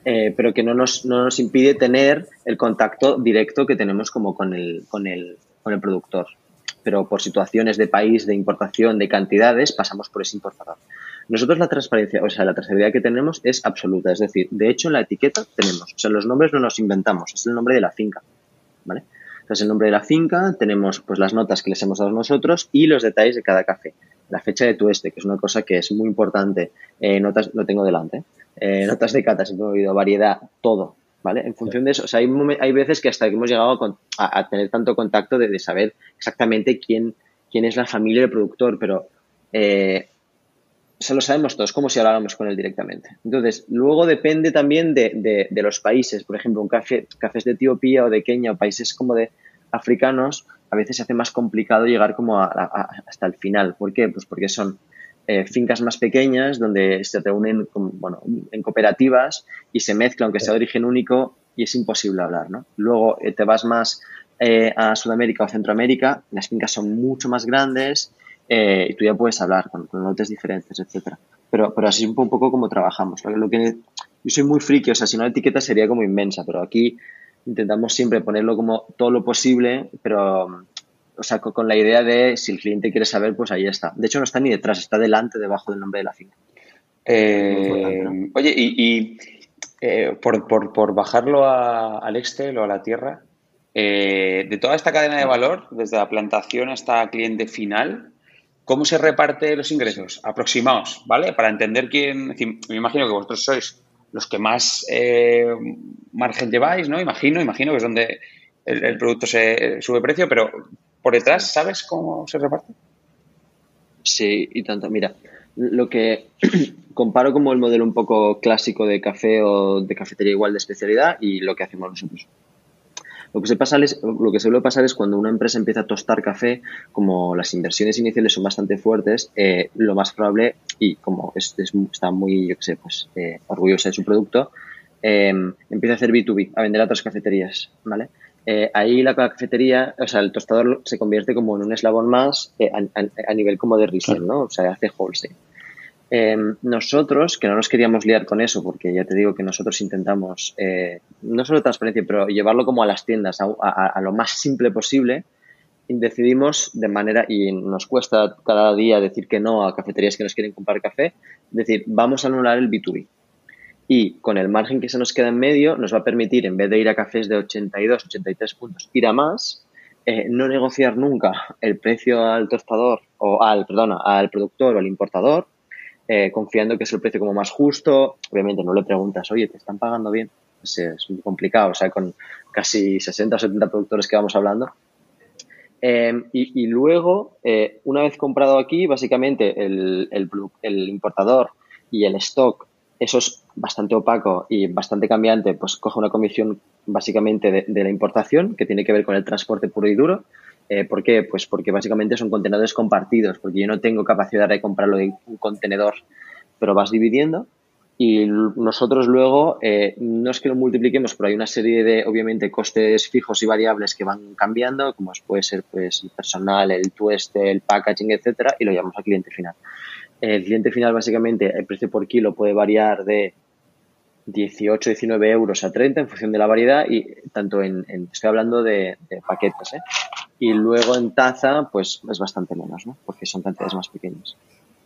Speaker 3: eh, pero que no nos, no nos impide tener el contacto directo que tenemos como con el, con el, con el productor. Pero por situaciones de país, de importación, de cantidades, pasamos por ese importador. Nosotros la transparencia, o sea, la trazabilidad que tenemos es absoluta. Es decir, de hecho, en la etiqueta tenemos, o sea, los nombres no nos inventamos, es el nombre de la finca, ¿vale? Entonces, el nombre de la finca, tenemos pues las notas que les hemos dado nosotros y los detalles de cada café. La fecha de tueste, que es una cosa que es muy importante. Eh, notas, lo tengo delante. Eh, notas de cata, si he variedad, todo, ¿vale? En función de eso, o sea, hay, hay veces que hasta que hemos llegado a, tener tanto contacto de, de, saber exactamente quién, quién es la familia del productor, pero eh, se lo sabemos todos, como si habláramos con él directamente. Entonces, luego depende también de, de, los países. Por ejemplo, un café, cafés de Etiopía o de Kenia o países como de africanos, a veces se hace más complicado llegar como hasta el final. ¿Por qué? Pues porque son eh, fincas más pequeñas donde se reúnen bueno, en cooperativas y se mezcla, aunque sea de origen único, y es imposible hablar. ¿no? Luego eh, te vas más eh, a Sudamérica o Centroamérica, las fincas son mucho más grandes eh, y tú ya puedes hablar con, con diferentes, etcétera. Pero, así es un poco como trabajamos. Lo que, yo soy muy friki, o sea, si no la etiqueta sería como inmensa, pero aquí intentamos siempre ponerlo como todo lo posible, pero o sea, con, la idea de si el cliente quiere saber, pues ahí está. De hecho, no está ni detrás, está delante, debajo del nombre de la finca.
Speaker 2: Eh, oye, y, eh, por, por, por, bajarlo a, al Excel o a la tierra, de toda esta cadena de valor, desde la plantación hasta cliente final, ¿Cómo se reparte los ingresos? Aproximados, ¿vale? Para entender quién. Me imagino que vosotros sois los que más eh, margen lleváis, ¿no? Imagino, imagino que es donde el, producto se sube precio, pero por detrás, ¿sabes cómo se reparte?
Speaker 3: Sí, y tanto. Mira, lo que *clears throat* comparo como el modelo un poco clásico de café o de cafetería igual de especialidad y lo que hacemos nosotros. Lo que, se pasa es, lo que suele pasar es cuando una empresa empieza a tostar café, como las inversiones iniciales son bastante fuertes, eh, lo más probable, y como está muy, yo qué sé, pues eh, orgullosa de su producto, eh, empieza a hacer B2B, a vender a otras cafeterías, ¿vale? ahí la cafetería, o sea, el tostador se convierte como en un eslabón más a, nivel como de resell, ¿no? O sea, hace wholesale. Em, nosotros, que no nos queríamos liar con eso, porque ya te digo que nosotros intentamos, eh, no solo transparencia, pero llevarlo como a las tiendas, a, lo más simple posible, decidimos de manera, y nos cuesta cada día decir que no a cafeterías que nos quieren comprar café, decir, vamos a anular el B2B. Y con el margen que se nos queda en medio, nos va a permitir, en vez de ir a cafés de 82, 83 puntos, ir a más, eh, no negociar nunca el precio al tostador, o al, perdona, al productor o al importador, eh, confiando que es el precio como más justo. Obviamente no le preguntas, oye, ¿te están pagando bien? Pues es muy complicado, o sea, con casi 60 o 70 productores que vamos hablando. Em, y, luego, eh, una vez comprado aquí, básicamente el, el, importador y el stock, eso es bastante opaco y bastante cambiante, pues coge una comisión básicamente de la importación, que tiene que ver con el transporte puro y duro, eh, ¿Por qué? Pues porque básicamente son contenedores compartidos, porque yo no tengo capacidad de comprarlo de un contenedor, pero vas dividiendo y nosotros luego eh, no es que lo multipliquemos, pero hay una serie de, obviamente, costes fijos y variables que van cambiando, como puede ser pues el personal, el tueste, el packaging, etcétera, y lo llamamos al cliente final. El cliente final, básicamente, el precio por kilo puede variar de 18, 19 euros a 30 en función de la variedad y tanto en, estoy hablando de, paquetes, ¿eh? Y luego en taza, pues es bastante menos, ¿no? Porque son cantidades más pequeñas.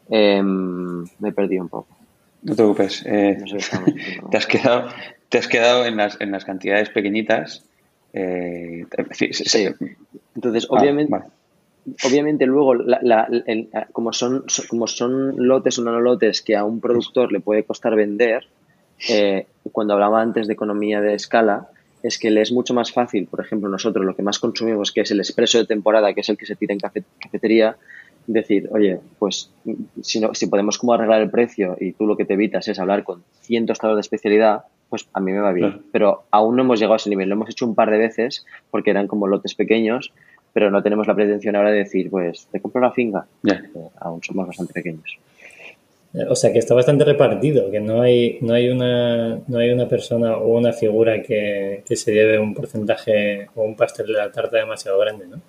Speaker 3: Em, me he perdido un poco.
Speaker 2: No te preocupes. Eh, te, has quedado, te has quedado en las, en las cantidades pequeñitas. Eh,
Speaker 3: sí. Entonces, ah, obviamente, obviamente luego, como, son, como son lotes o no lotes que a un productor le puede costar vender, eh, cuando hablaba antes de economía de escala, es que le es mucho más fácil, por ejemplo, nosotros lo que más consumimos, que es el expreso de temporada, que es el que se tira en cafetería, decir, oye, pues si, no, si podemos como arreglar el precio y tú lo que te evitas es hablar con cientos de especialidad, pues a mí me va bien. Pero aún no hemos llegado a ese nivel. Lo hemos hecho un par de veces porque eran como lotes pequeños, pero no tenemos la pretensión ahora de decir, pues te compro la finca. aún somos bastante pequeños.
Speaker 1: O sea que está bastante repartido, que no hay, no hay una, no hay una persona o una figura que, que se lleve un porcentaje o un pastel de la tarta demasiado grande, ¿no?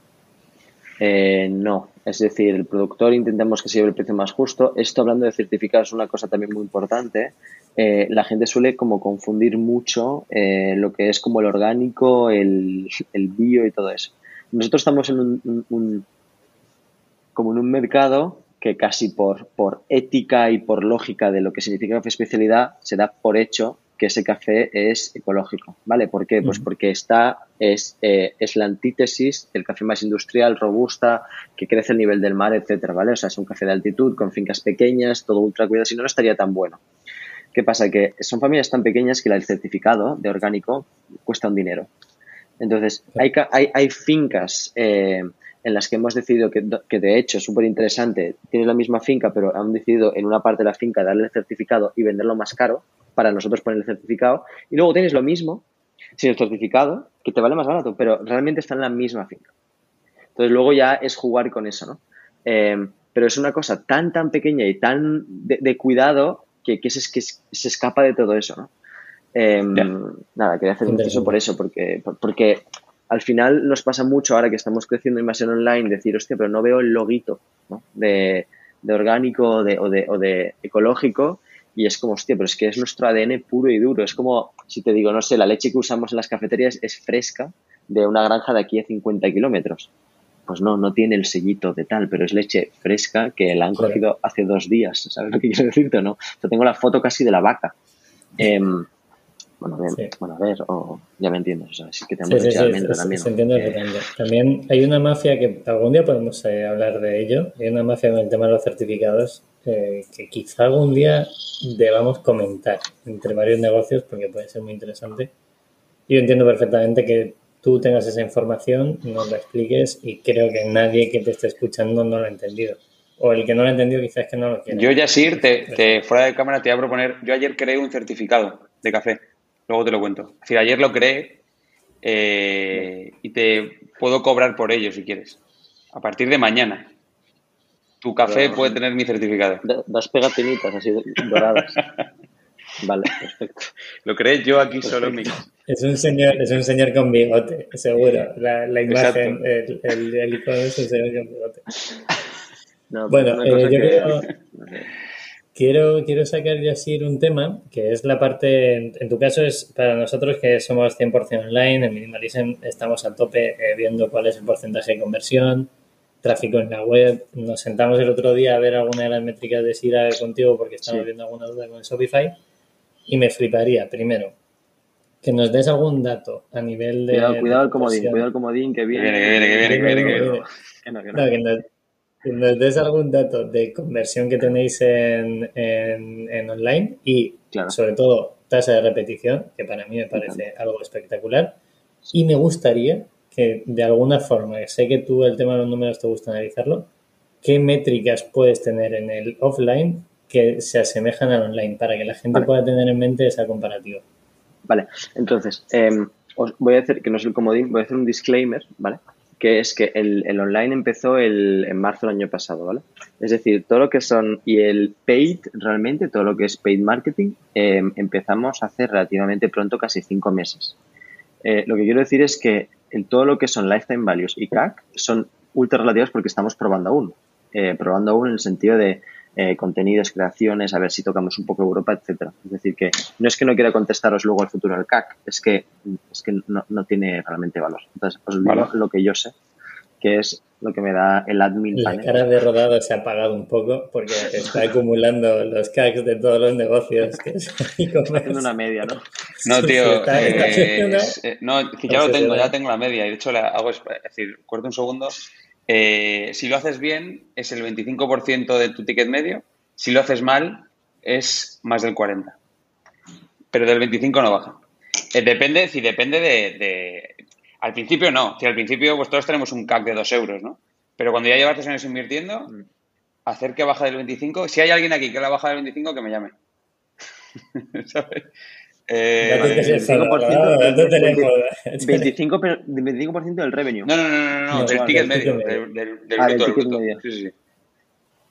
Speaker 3: Eh, no, es decir, el productor intentamos que se lleve el precio más justo. Esto hablando de certificados es una cosa también muy importante. Eh, la gente suele como confundir mucho eh, lo que es como el orgánico, el, el, bio y todo eso. Nosotros estamos en un, como en un mercado que casi por, por ética y por lógica de lo que significa especialidad se da por hecho que ese café es ecológico, ¿vale? ¿Por qué? Pues porque está, es, eh, es la antítesis del café más industrial, robusta, que crece a nivel del mar, etcétera, ¿vale? O sea, es un café de altitud, con fincas pequeñas, todo ultra cuidado, si no, no estaría tan bueno. ¿Qué pasa? Que son familias tan pequeñas que el certificado de orgánico cuesta un dinero. Entonces, hay, hay, hay fincas eh, en las que hemos decidido que, que de hecho es súper interesante, tienes la misma finca, pero han decidido en una parte de la finca darle el certificado y venderlo más caro, para nosotros poner el certificado. Y luego tienes lo mismo sin el certificado, que te vale más barato, pero realmente está en la misma finca. Entonces luego ya es jugar con eso, ¿no? Em, pero es una cosa tan, tan pequeña y tan de, cuidado que, que, se, que, se, escapa de todo eso, ¿no? Em, nada, quería hacer un por eso, porque, porque al final nos pasa mucho ahora que estamos creciendo en online, decir, hostia, pero no veo el loguito ¿no? de, de orgánico de, o, de, o de ecológico y es como, hostia, pero es que es nuestro ADN puro y duro. Es como, si te digo, no sé, la leche que usamos en las cafeterías es fresca de una granja de aquí a 50 kilómetros. Pues no, no tiene el sellito de tal, pero es leche fresca que la han cogido hace dos días. ¿Sabes lo que quiero decirte o no? Yo tengo la foto casi de la vaca. Em, bueno, bueno, a ver, o ya me entiendes, o sea, sí que tenemos
Speaker 1: sí, también. Se entiende También hay una mafia que algún día podemos eh, hablar de ello. Hay una mafia con el tema de los certificados eh, que quizá algún día debamos comentar entre varios negocios porque puede ser muy interesante. Yo entiendo perfectamente que tú tengas esa información, nos la expliques y creo que nadie que te esté escuchando no lo ha entendido. O el que no lo ha entendido quizás es que no lo quiere.
Speaker 2: Yo, Yasir, te, te, fuera de cámara te voy a proponer, yo ayer creé un certificado de café, luego te lo cuento. Es ayer lo creé eh, y te puedo cobrar por ello si quieres. A partir de mañana. Tu café puede tener mi certificado.
Speaker 3: Das pegatinitas así doradas. *laughs* vale, perfecto.
Speaker 2: Lo crees yo aquí solo en mi
Speaker 1: Es un señor, es un señor con bigote, seguro. La, la imagen, el, el, el, icono es un señor con bigote. bueno, eh, yo quiero, quiero, quiero, sacar ya así un tema que es la parte, en, tu caso es para nosotros que somos 100% online, en Minimalism estamos a tope eh, viendo cuál es el porcentaje de conversión, tráfico en la web. Nos sentamos el otro día a ver alguna de las métricas de SIDA contigo porque estamos viendo alguna duda con Shopify y me fliparía, primero, que nos des algún dato a nivel de...
Speaker 3: Cuidado, cuidado el comodín, cuidado el comodín que viene. Que viene, que viene, que viene, que viene.
Speaker 1: Que nos, des algún dato de conversión que tenéis en, en, online y, sobre todo, tasa de repetición, que para mí me parece algo espectacular. Y me gustaría que de alguna forma, sé que tú el tema de los números te gusta analizarlo, ¿qué métricas puedes tener en el offline que se asemejan al online para que la gente pueda tener en mente esa comparativa?
Speaker 3: Vale, entonces, em, os voy a hacer, que no es el comodín, voy a hacer un disclaimer, ¿vale? Que es que el, el online empezó el, en marzo del año pasado, ¿vale? Es decir, todo lo que son, y el paid, realmente, todo lo que es paid marketing, em, empezamos hace relativamente pronto, casi cinco meses. Eh, lo que quiero decir es que en todo lo que son lifetime values y CAC son ultra relativas porque estamos probando aún. Eh, probando aún en el sentido de eh, contenidos, creaciones, a ver si tocamos un poco Europa, etcétera. Es decir, que no es que no quiera contestaros luego al futuro del CAC, es que, es que no, no tiene realmente valor. Entonces, os digo lo que yo sé, que es lo que me da el admin
Speaker 1: La cara de rodado se ha apagado un poco porque está acumulando los CACs de todos los negocios que es *laughs*
Speaker 3: haciendo una media, ¿no?
Speaker 2: No, tío. Eh, eh, no, que ya lo tengo, ya tengo la media. Y de hecho, la hago, es decir, corto un segundo. Eh, si lo haces bien, es el 25% de tu ticket medio. Si lo haces mal, es más del 40%. Pero del 25% no baja. depende, si depende de, al principio no, si al principio pues todos tenemos un CAC de 2 euros, ¿no? Pero cuando ya llevas tres años invirtiendo, mm. hacer que baje del 25, si hay alguien aquí que la baja del 25, que me llame. *laughs* ¿Sabes?
Speaker 3: Eh, 25%, pero 25 del revenue.
Speaker 2: No, no, no, no, no, del ticket medio. Del, del, ah, del ticket medio. Sí.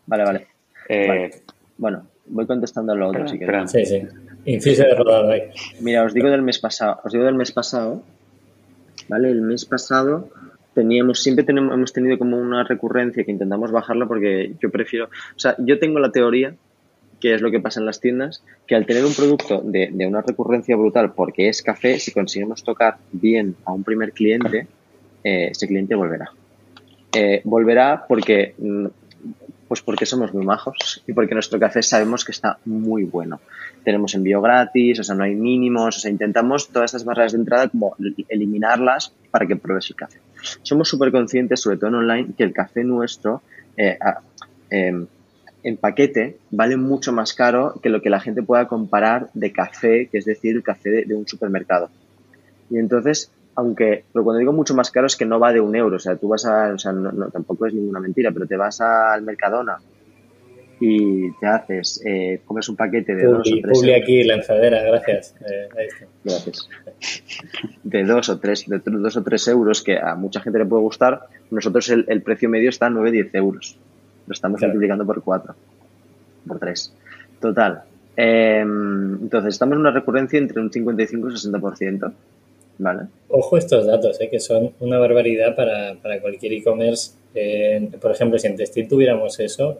Speaker 3: Vale, vale. Eh, Bueno, voy contestando a lo otro si queréis.
Speaker 1: Sí, sí. Inciso de ahí.
Speaker 3: Mira, os digo del mes pasado. Os digo del mes pasado ¿vale? El mes pasado teníamos, siempre tenemos, hemos tenido como una recurrencia que intentamos bajarla porque yo prefiero, o sea, yo tengo la teoría, que es lo que pasa en las tiendas, que al tener un producto de, de una recurrencia brutal porque es café, si conseguimos tocar bien a un primer cliente, eh, ese cliente volverá. Eh, volverá porque mm, pues porque somos muy majos y porque nuestro café sabemos que está muy bueno. Tenemos envío gratis, o sea, no hay mínimos, o sea, intentamos todas estas barreras de entrada como eliminarlas para que pruebes el café. Somos súper conscientes, sobre todo en online, que el café nuestro eh, em, en paquete vale mucho más caro que lo que la gente pueda comparar de café, que es decir, el café de, de un supermercado. Y entonces aunque, pero cuando digo mucho más caro es que no va de un euro, o sea, tú vas a, o sea, no, tampoco es ninguna mentira, pero te vas al Mercadona y te haces, eh, comes un paquete de dos o tres
Speaker 1: Publi aquí, lanzadera, gracias. Eh,
Speaker 3: gracias. De dos o tres, de dos o tres euros que a mucha gente le puede gustar, nosotros el, el precio medio está en 9-10 euros. Lo estamos multiplicando por cuatro, por tres. Total. Eh, entonces, estamos en una recurrencia entre un 55 y un 60%.
Speaker 1: Ojo estos datos, ¿eh? que son una barbaridad para, cualquier e-commerce. por ejemplo, si en Textil tuviéramos eso,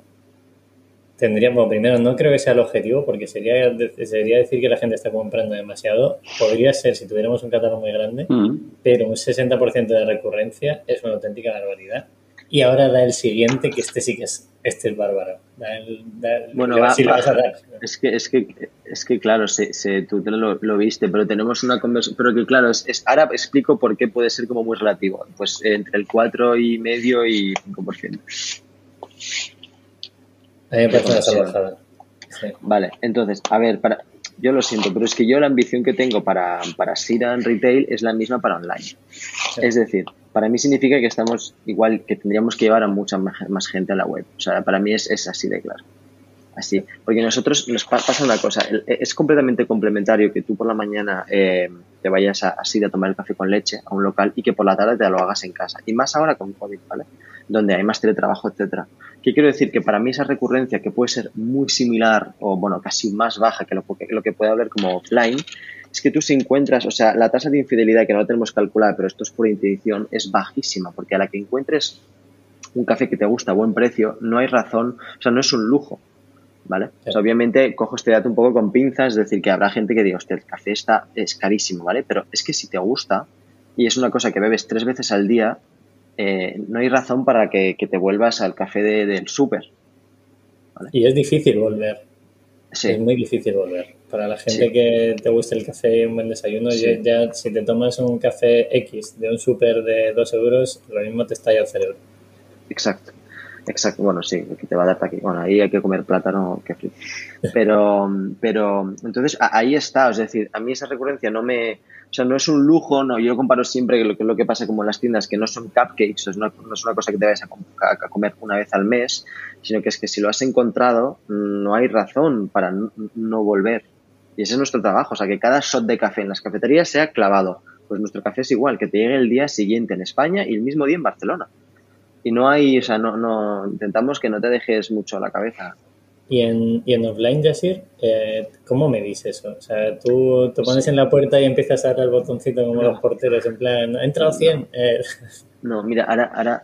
Speaker 1: tendríamos, primero, no creo que sea el objetivo, porque sería, sería decir que la gente está comprando demasiado. Podría ser si tuviéramos un catálogo muy grande, mm. pero un 60% de recurrencia es una auténtica barbaridad. Y ahora da el siguiente, que este sí que es, este es bárbaro.
Speaker 3: bueno, va, Es, que, es, que, es que, claro, se, se, tú lo, lo, viste, pero tenemos una conversación, pero que claro, es, ahora explico por qué puede ser como muy relativo, pues entre el 4,5 y medio y 5%.
Speaker 1: A mí me parece una
Speaker 3: Vale, entonces, a ver, para, yo lo siento, pero es que yo la ambición que tengo para, para en Retail es la misma para online. Es decir, para mí significa que estamos igual, que tendríamos que llevar a mucha más gente a la web. O sea, para mí es, es así de claro. Así. Porque nosotros nos pasa una cosa, es completamente complementario que tú por la mañana eh, te vayas a, así a tomar el café con leche a un local y que por la tarde te lo hagas en casa. Y más ahora con COVID, ¿vale? Donde hay más teletrabajo, etcétera. ¿Qué quiero decir? Que para mí esa recurrencia que puede ser muy similar o, bueno, casi más baja que lo, que, lo que puede haber como offline, es que tú si encuentras, o sea, la tasa de infidelidad que no la tenemos calculada, pero esto es por intuición, es bajísima, porque a la que encuentres un café que te gusta a buen precio, no hay razón, o sea, no es un lujo, ¿vale? obviamente cojo este dato un poco con pinzas, es decir, que habrá gente que diga, hostia, el café está, es carísimo, ¿vale? Pero es que si te gusta y es una cosa que bebes tres veces al día, eh, no hay razón para que, te vuelvas al café del súper.
Speaker 1: Y es difícil volver. Es muy difícil volver. Para la gente que te guste el café y un buen desayuno, ya, si te tomas un café X de un súper de dos euros, lo mismo te estalla el cerebro.
Speaker 3: Exacto. Exacto, bueno, sí, que te va a dar aquí. Bueno, ahí hay que comer plátano, que Pero, *laughs* pero, entonces ahí está, es decir, a mí esa recurrencia no me, o sea, no es un lujo, no, yo comparo siempre lo que, lo que pasa como en las tiendas, que no son cupcakes, no es una cosa que te vayas a, comer una vez al mes, sino que es que si lo has encontrado, no hay razón para no, volver. Y ese es nuestro trabajo, o sea, que cada shot de café en las cafeterías sea clavado. Pues nuestro café es igual, que te llegue el día siguiente en España y el mismo día en Barcelona y no hay, o sea, no, no, intentamos que no te dejes mucho la cabeza.
Speaker 1: Y en, y en offline, Yasir, eh, ¿cómo medís eso? O sea, tú te pones en la puerta y empiezas a dar el botoncito como los porteros, en plan, ¿ha entrado 100? Eh.
Speaker 3: No, mira, ahora, ahora,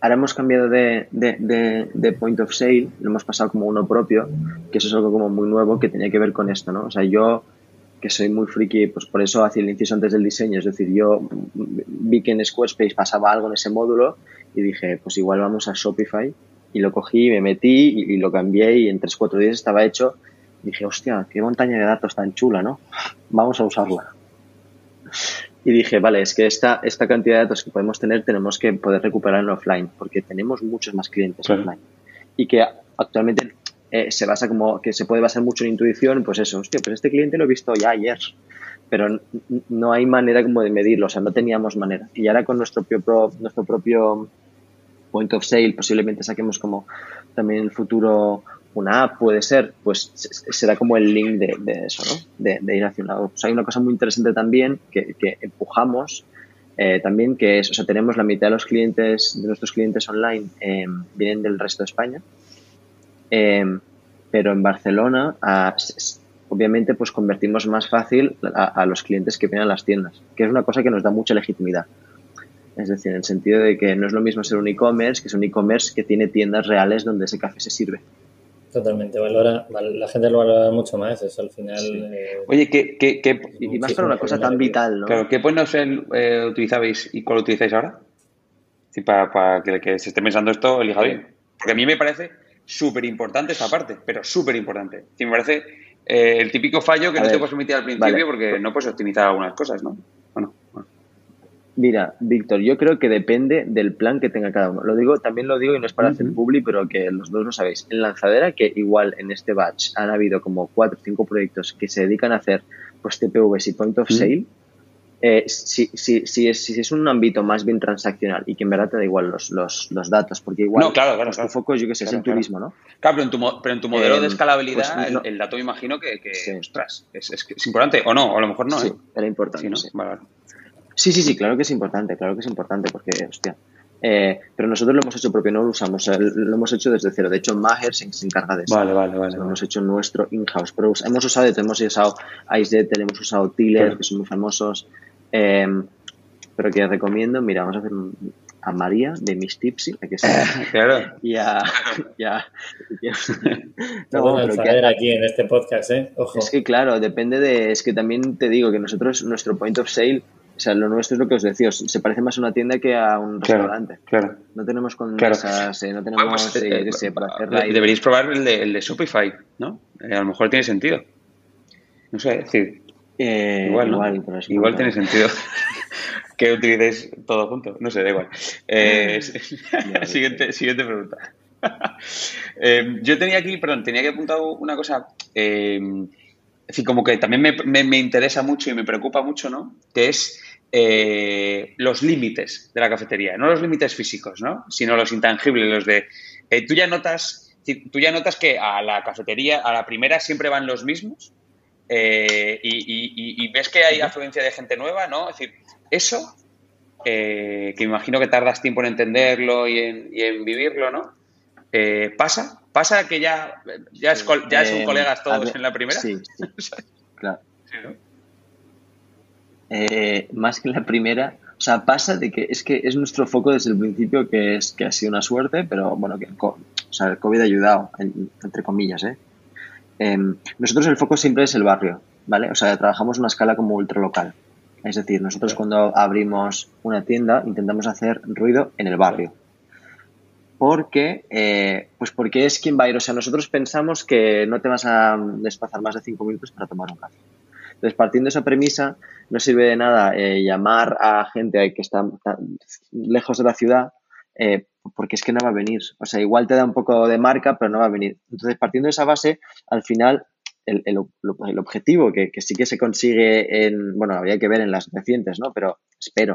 Speaker 3: ahora hemos cambiado de, de, de, point of sale, lo hemos pasado como uno propio, que eso es algo como muy nuevo que tenía que ver con esto, ¿no? O sea, yo que soy muy friki, pues por eso hacía el inciso antes del diseño. Es decir, yo vi que en Squarespace pasaba algo en ese módulo y dije, pues igual vamos a Shopify. Y lo cogí, me metí y, lo cambié y en 3-4 días estaba hecho. Y dije, hostia, qué montaña de datos tan chula, ¿no? Vamos a usarla. Y dije, vale, es que esta, esta cantidad de datos que podemos tener tenemos que poder recuperar en offline, porque tenemos muchos más clientes offline. Y que actualmente eh, se basa como que se puede basar mucho en intuición, pues eso, hostia, pues este cliente lo he visto ya ayer, pero no hay manera como de medirlo, o sea, no teníamos manera. Y ahora con nuestro propio, nuestro propio point of sale, posiblemente saquemos como también en el futuro una app, puede ser, pues será como el link de, eso, ¿no? De, ir hacia un lado. Pues hay una cosa muy interesante también que, empujamos eh, también, que es, o sea, tenemos la mitad de los clientes, de nuestros clientes online, eh, vienen del resto de España Em, pero en Barcelona, obviamente, pues convertimos más fácil a, los clientes que vienen a las tiendas, que es una cosa que nos da mucha legitimidad. Es decir, en el sentido de que no es lo mismo ser un e-commerce que es un e-commerce que tiene tiendas reales donde ese café se sirve.
Speaker 1: Totalmente, valora, la gente lo valora mucho más, eso al final.
Speaker 2: Eh, Oye, ¿qué, qué, qué,
Speaker 3: y más para una cosa tan vital, ¿no?
Speaker 2: Claro, ¿qué of eh, utilizabais y cuál utilizáis ahora? para, para que el que se esté pensando esto elija bien. Porque a mí me parece súper importante esta parte, pero súper importante. me parece eh, el típico fallo que no te puedes permitir al principio porque no puedes optimizar algunas cosas, ¿no?
Speaker 3: Mira, Víctor, yo creo que depende del plan que tenga cada uno. Lo digo, también lo digo y no es para hacer publi, pero que los dos lo sabéis. En Lanzadera, que igual en este batch han habido como cuatro o cinco proyectos que se dedican a hacer pues TPVs y point of sale, eh, si, si, si, es, si es un ámbito más bien transaccional y que en verdad te da igual los, los, los datos, porque igual
Speaker 2: no, claro, claro,
Speaker 3: tu foco, yo que sé, es el turismo, ¿no?
Speaker 2: Claro, pero en tu, pero en tu modelo de eh, escalabilidad pues, el, dato me imagino que, que ostras, es, es, importante, o no, o a lo mejor no.
Speaker 3: Sí,
Speaker 2: ¿eh?
Speaker 3: era importante. Sí, sí. Sí, sí, claro que es importante, claro que es importante, porque, hostia, eh, pero nosotros lo hemos hecho propio, no lo usamos, lo hemos hecho desde cero. De hecho, Maher se, encarga de eso.
Speaker 2: Vale, vale, vale.
Speaker 3: lo hemos hecho nuestro in-house. Pero hemos usado, hemos usado IceDetel, hemos usado Tiller, que son muy famosos. Em, pero que recomiendo, mira, vamos a hacer a María de Miss Tipsy, que *laughs*
Speaker 2: claro.
Speaker 3: y a, *laughs*
Speaker 1: no, pero aquí en este podcast, ¿eh? Ojo.
Speaker 3: Es que claro, depende de, es que también te digo que nosotros, nuestro point of sale, o sea, lo nuestro es lo que os decía, se parece más a una tienda que a un restaurante.
Speaker 2: Claro.
Speaker 3: No tenemos con claro. Eh, no tenemos, pues, eh, eh, para hacerla.
Speaker 2: Deberéis probar el de, el de Shopify, ¿no? a lo mejor tiene sentido. No sé, es decir,
Speaker 3: eh, igual, igual,
Speaker 2: igual tiene sentido *laughs* que utilicéis todo junto. No sé, da igual. Eh, *laughs* siguiente, siguiente pregunta. *laughs* Eh, yo tenía aquí, perdón, tenía que apuntar una cosa. Eh, como que también me, me, interesa mucho y me preocupa mucho, ¿no? Que es los límites de la cafetería. No los límites físicos, ¿no? Sino los intangibles, los de. tú ya notas. Tú ya notas que a la cafetería, a la primera, siempre van los mismos eh, y, ves que hay afluencia de gente nueva, ¿no? Es decir, eso, eh, que imagino que tardas tiempo en entenderlo y en, vivirlo, ¿no? Eh, ¿Pasa? ¿Pasa que ya, ya, es, ya son colegas todos en la primera?
Speaker 3: Sí, *laughs* claro. Más que la primera, o sea, pasa de que es que es nuestro foco desde el principio que es que ha sido una suerte, pero bueno, que o sea, el COVID ha ayudado, entre comillas, ¿eh? Em, nosotros el foco siempre es el barrio, ¿vale? O sea, trabajamos una escala como ultra local. Es decir, nosotros cuando abrimos una tienda intentamos hacer ruido en el barrio. Porque, eh, pues porque es quien va a ir. O sea, nosotros pensamos que no te vas a desplazar más de cinco minutos para tomar un café. Entonces, partiendo de esa premisa, no sirve de nada eh, llamar a gente que está lejos de la ciudad eh, porque es que no va a venir. O sea, igual te da un poco de marca, pero no va a venir. Entonces, partiendo de esa base, al final, el, el, objetivo que, sí que se consigue en, bueno, habría que ver en las recientes, ¿no? Pero espero,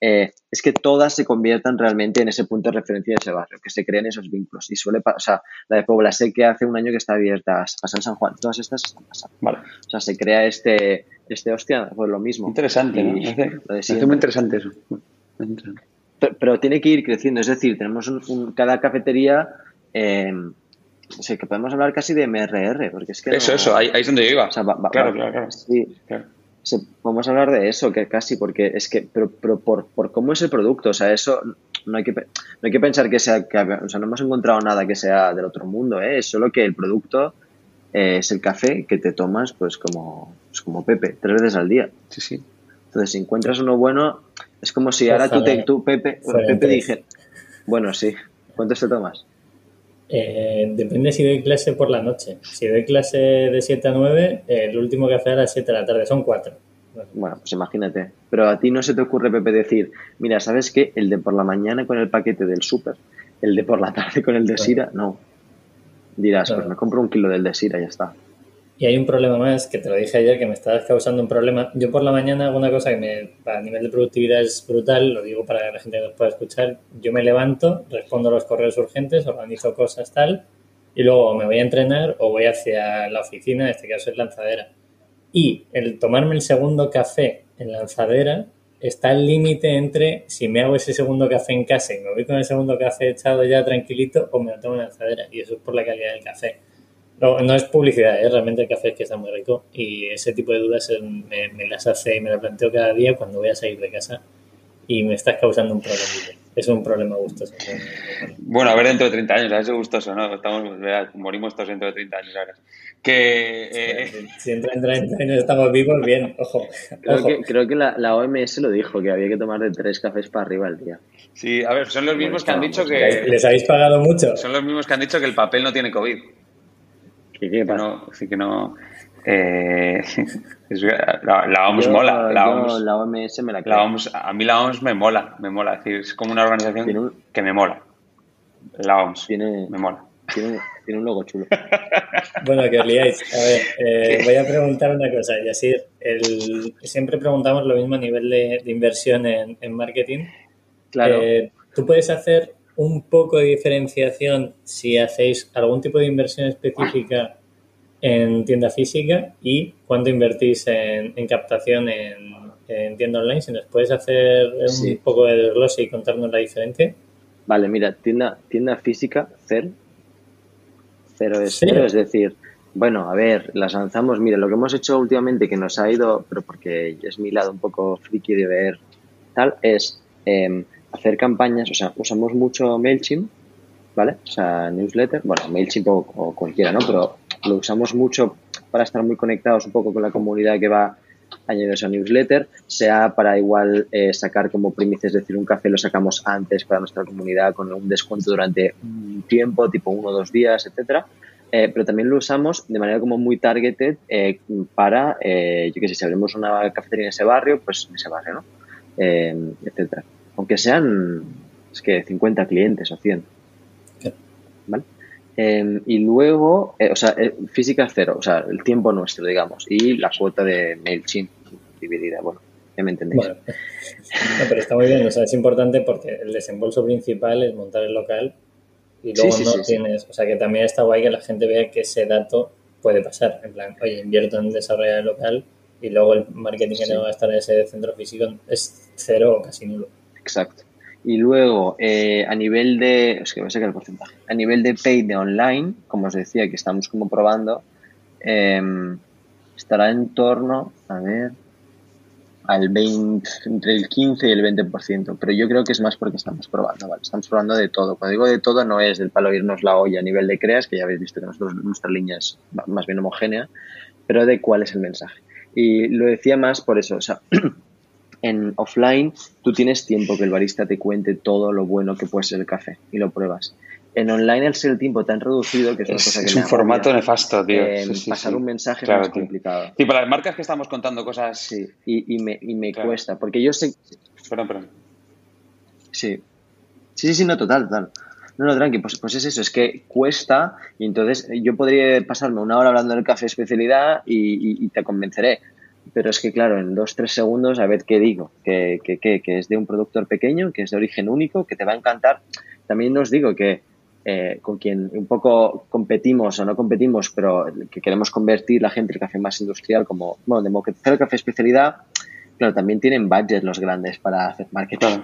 Speaker 3: eh, es que todas se conviertan realmente en ese punto de referencia de ese barrio, que se creen esos vínculos. Y suele pasar, o sea, la de Puebla sé que hace un año que está abierta, pasa en San Juan, todas estas están pasando.
Speaker 2: Vale.
Speaker 3: O sea, se crea este, este hostia, pues lo mismo.
Speaker 2: Interesante, ¿no? Es muy interesante eso. Interesante
Speaker 3: pero, tiene que ir creciendo. Es decir, tenemos un, cada cafetería. Eh, o sea, que podemos hablar casi de MRR, porque es que.
Speaker 2: Eso, eso, ahí, es donde yo iba. claro, claro, claro,
Speaker 3: Sí. Podemos hablar de eso, que casi, porque es que, pero, pero por, por, cómo es el producto, o sea, eso no hay que, no hay que pensar que sea, que, o sea, no hemos encontrado nada que sea del otro mundo, ¿eh? es solo que el producto eh, es el café que te tomas, pues como, pues como Pepe, tres veces al día.
Speaker 2: Sí, sí.
Speaker 3: Entonces, si encuentras uno bueno, es como si ahora tú, te, tú Pepe, Pepe dije, bueno, sí, ¿cuántos te tomas?
Speaker 1: Eh, depende si doy clase por la noche. Si doy clase de 7 a 9, el último que hace a las 7 de la tarde son 4.
Speaker 3: Bueno, pues imagínate. Pero a ti no se te ocurre, Pepe, decir, mira, ¿sabes qué? El de por la mañana con el paquete del súper, el de por la *laughs* tarde con el de Sira, no. Dirás, pues me compro un kilo del de Sira y ya está.
Speaker 1: Y hay un problema más, que te lo dije ayer, que me está causando un problema. Yo por la mañana hago una cosa que me, a nivel de productividad es brutal, lo digo para que la gente nos pueda escuchar. Yo me levanto, respondo los correos urgentes, organizo cosas tal, y luego me voy a entrenar o voy hacia la oficina, en este caso es lanzadera. Y el tomarme el segundo café en lanzadera está el límite entre si me hago ese segundo café en casa y me voy con el segundo café echado ya tranquilito o me lo tomo en lanzadera. Y eso es por la calidad del café. No, no es publicidad, ¿eh? realmente el café es que está muy rico y ese tipo de dudas me, las hace y me las planteo cada día cuando voy a salir de casa y me estás causando un problema. Es un problema gustoso.
Speaker 2: Bueno, a ver dentro de 30 años, a ver si es gustoso, ¿no? Estamos, morimos todos dentro de 30 años ahora. Que,
Speaker 1: eh... Si dentro de 30 años estamos vivos, bien, ojo.
Speaker 3: Creo, Que, creo que la, la, OMS lo dijo, que había que tomar de tres cafés para arriba al día.
Speaker 2: Sí, a ver, son los mismos que han dicho que...
Speaker 1: ¿Les habéis pagado mucho?
Speaker 2: Son los mismos que han dicho que el papel no tiene COVID.
Speaker 3: ¿Qué,
Speaker 2: No, así que no. Eh, *laughs* la, la, OMS mola. La OMS,
Speaker 3: la OMS me la
Speaker 2: creo. La OMS, a mí la OMS me mola, me mola. Es, decir, es como una organización que me mola. La OMS.
Speaker 3: Tiene,
Speaker 2: me mola.
Speaker 3: Tiene, tiene un logo chulo. *laughs*
Speaker 1: Bueno, que os liáis. A ver, eh, *laughs* voy a preguntar una cosa, Yasir. El, siempre preguntamos lo mismo a nivel de, de inversión en, en, marketing.
Speaker 3: Claro.
Speaker 1: Eh, ¿Tú puedes hacer un poco de diferenciación si hacéis algún tipo de inversión específica en tienda física y cuánto invertís en, captación en, tienda online. Si nos puedes hacer un poco de desglose y contarnos la diferencia.
Speaker 3: Vale, mira, tienda, tienda física, cero. Cero es cero, es decir, bueno, a ver, las lanzamos. Mira, lo que hemos hecho últimamente que nos ha ido, pero porque es mi lado un poco friki de ver tal, es em, hacer campañas, o sea, usamos mucho MailChimp, ¿vale? O sea, newsletter, bueno, MailChimp o, cualquiera, ¿no? Pero lo usamos mucho para estar muy conectados un poco con la comunidad que va añadidos a newsletter, sea para igual eh, sacar como primicias, es decir, un café lo sacamos antes para nuestra comunidad con un descuento durante un tiempo, tipo uno o dos días, etcétera. Eh, pero también lo usamos de manera como muy targeted eh, para, yo qué sé, si abrimos una cafetería en ese barrio, pues en ese barrio, ¿no? etcétera aunque sean es que 50 clientes o 100. ¿Vale? Em, y luego, eh, o sea, eh, física cero, o sea, el tiempo nuestro, digamos, y la cuota de MailChimp dividida. Bueno, ya me entendéis. Bueno,
Speaker 1: pero está muy bien, o sea, es importante porque el desembolso principal es montar el local y luego no tienes, o sea, que también está guay que la gente vea que ese dato puede pasar. En plan, oye, invierto en desarrollar el local y luego el marketing que va a estar en ese centro físico es cero o casi nulo.
Speaker 3: Exacto. Y luego, eh, a nivel de, es que voy a sacar el porcentaje, a nivel de pay de online, como os decía, que estamos como probando, em, estará en torno, a ver, al 20, entre el 15 y el 20%, pero yo creo que es más porque estamos probando, ¿vale? Estamos probando de todo. Cuando digo de todo, no es del palo irnos la olla a nivel de creas, que ya habéis visto que nosotros, nuestra línea es más bien homogénea, pero de cuál es el mensaje. Y lo decía más por eso, o sea, *clears throat* en offline tú tienes tiempo que el barista te cuente todo lo bueno que puede ser el café y lo pruebas. En online, al ser el tiempo tan reducido, que es una cosa que
Speaker 2: Es un formato nefasto, tío.
Speaker 3: Eh, pasar un mensaje es más complicado.
Speaker 2: Y para las marcas que estamos contando cosas.
Speaker 3: Sí, y, y me, y me cuesta, porque yo sé.
Speaker 2: Perdón, perdón.
Speaker 3: Sí. Sí, sí, sí, no, total, total. No, no, tranqui, pues, pues es eso, es que cuesta y entonces yo podría pasarme una hora hablando del café especialidad y, y te convenceré pero es que, claro, en dos, tres segundos, a ver qué digo, que, que, que, es de un productor pequeño, que es de origen único, que te va a encantar. También os digo que eh, con quien un poco competimos o no competimos, pero que queremos convertir la gente el café más industrial como, bueno, democratizar el café especialidad, claro, también tienen budget los grandes para hacer marketing.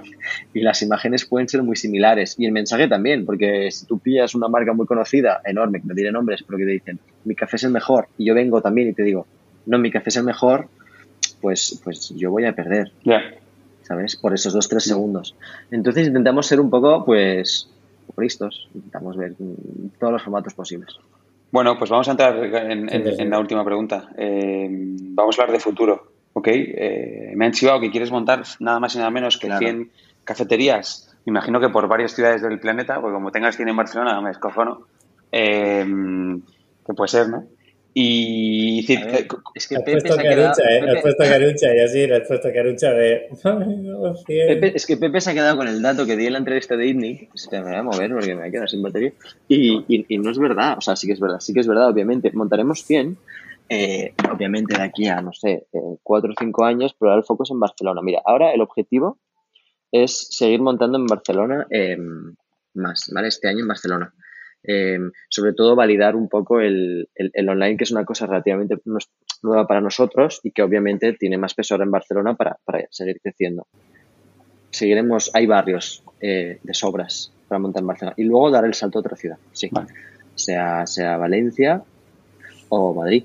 Speaker 3: Y las imágenes pueden ser muy similares. Y el mensaje también, porque si tú pillas una marca muy conocida, enorme, que no tiene nombres, pero que te dicen, mi café es el mejor, y yo vengo también y te digo, no, mi café es el mejor, pues, pues yo voy a perder. ¿Sabes? Por esos dos, tres segundos. Entonces intentamos ser un poco, pues, listos. Intentamos ver todos los formatos posibles.
Speaker 2: Bueno, pues vamos a entrar en, la última pregunta. Eh, vamos a hablar de futuro, ¿ok? Eh, me han chivado que quieres montar nada más y nada menos que 100 cafeterías. Me imagino que por varias ciudades del planeta, porque como tengas 100 en Barcelona, me escojono. Eh, que puede ser, ¿no? Y
Speaker 1: es que Pepe se ha quedado. ¿eh? puesto Carucha y así, has puesto Carucha de.
Speaker 3: Pepe, es que Pepe se ha quedado con el dato que di en la entrevista de. Se me voy a mover porque me voy a quedar sin batería. Y, y, no es verdad, o sea, sí que es verdad, sí que es verdad, obviamente. Montaremos 100, eh, obviamente de aquí a, no sé, eh, 4 o 5 años, pero ahora el foco es en Barcelona. Mira, ahora el objetivo es seguir montando en Barcelona eh, más, ¿vale? Este año en Barcelona. Eh, sobre todo validar un poco el, el, online, que es una cosa relativamente nueva para nosotros y que obviamente tiene más peso ahora en Barcelona para, para seguir creciendo. Seguiremos, hay barrios eh, de sobras para montar en Barcelona y luego dar el salto a otra ciudad, sí. Sea, sea Valencia o Madrid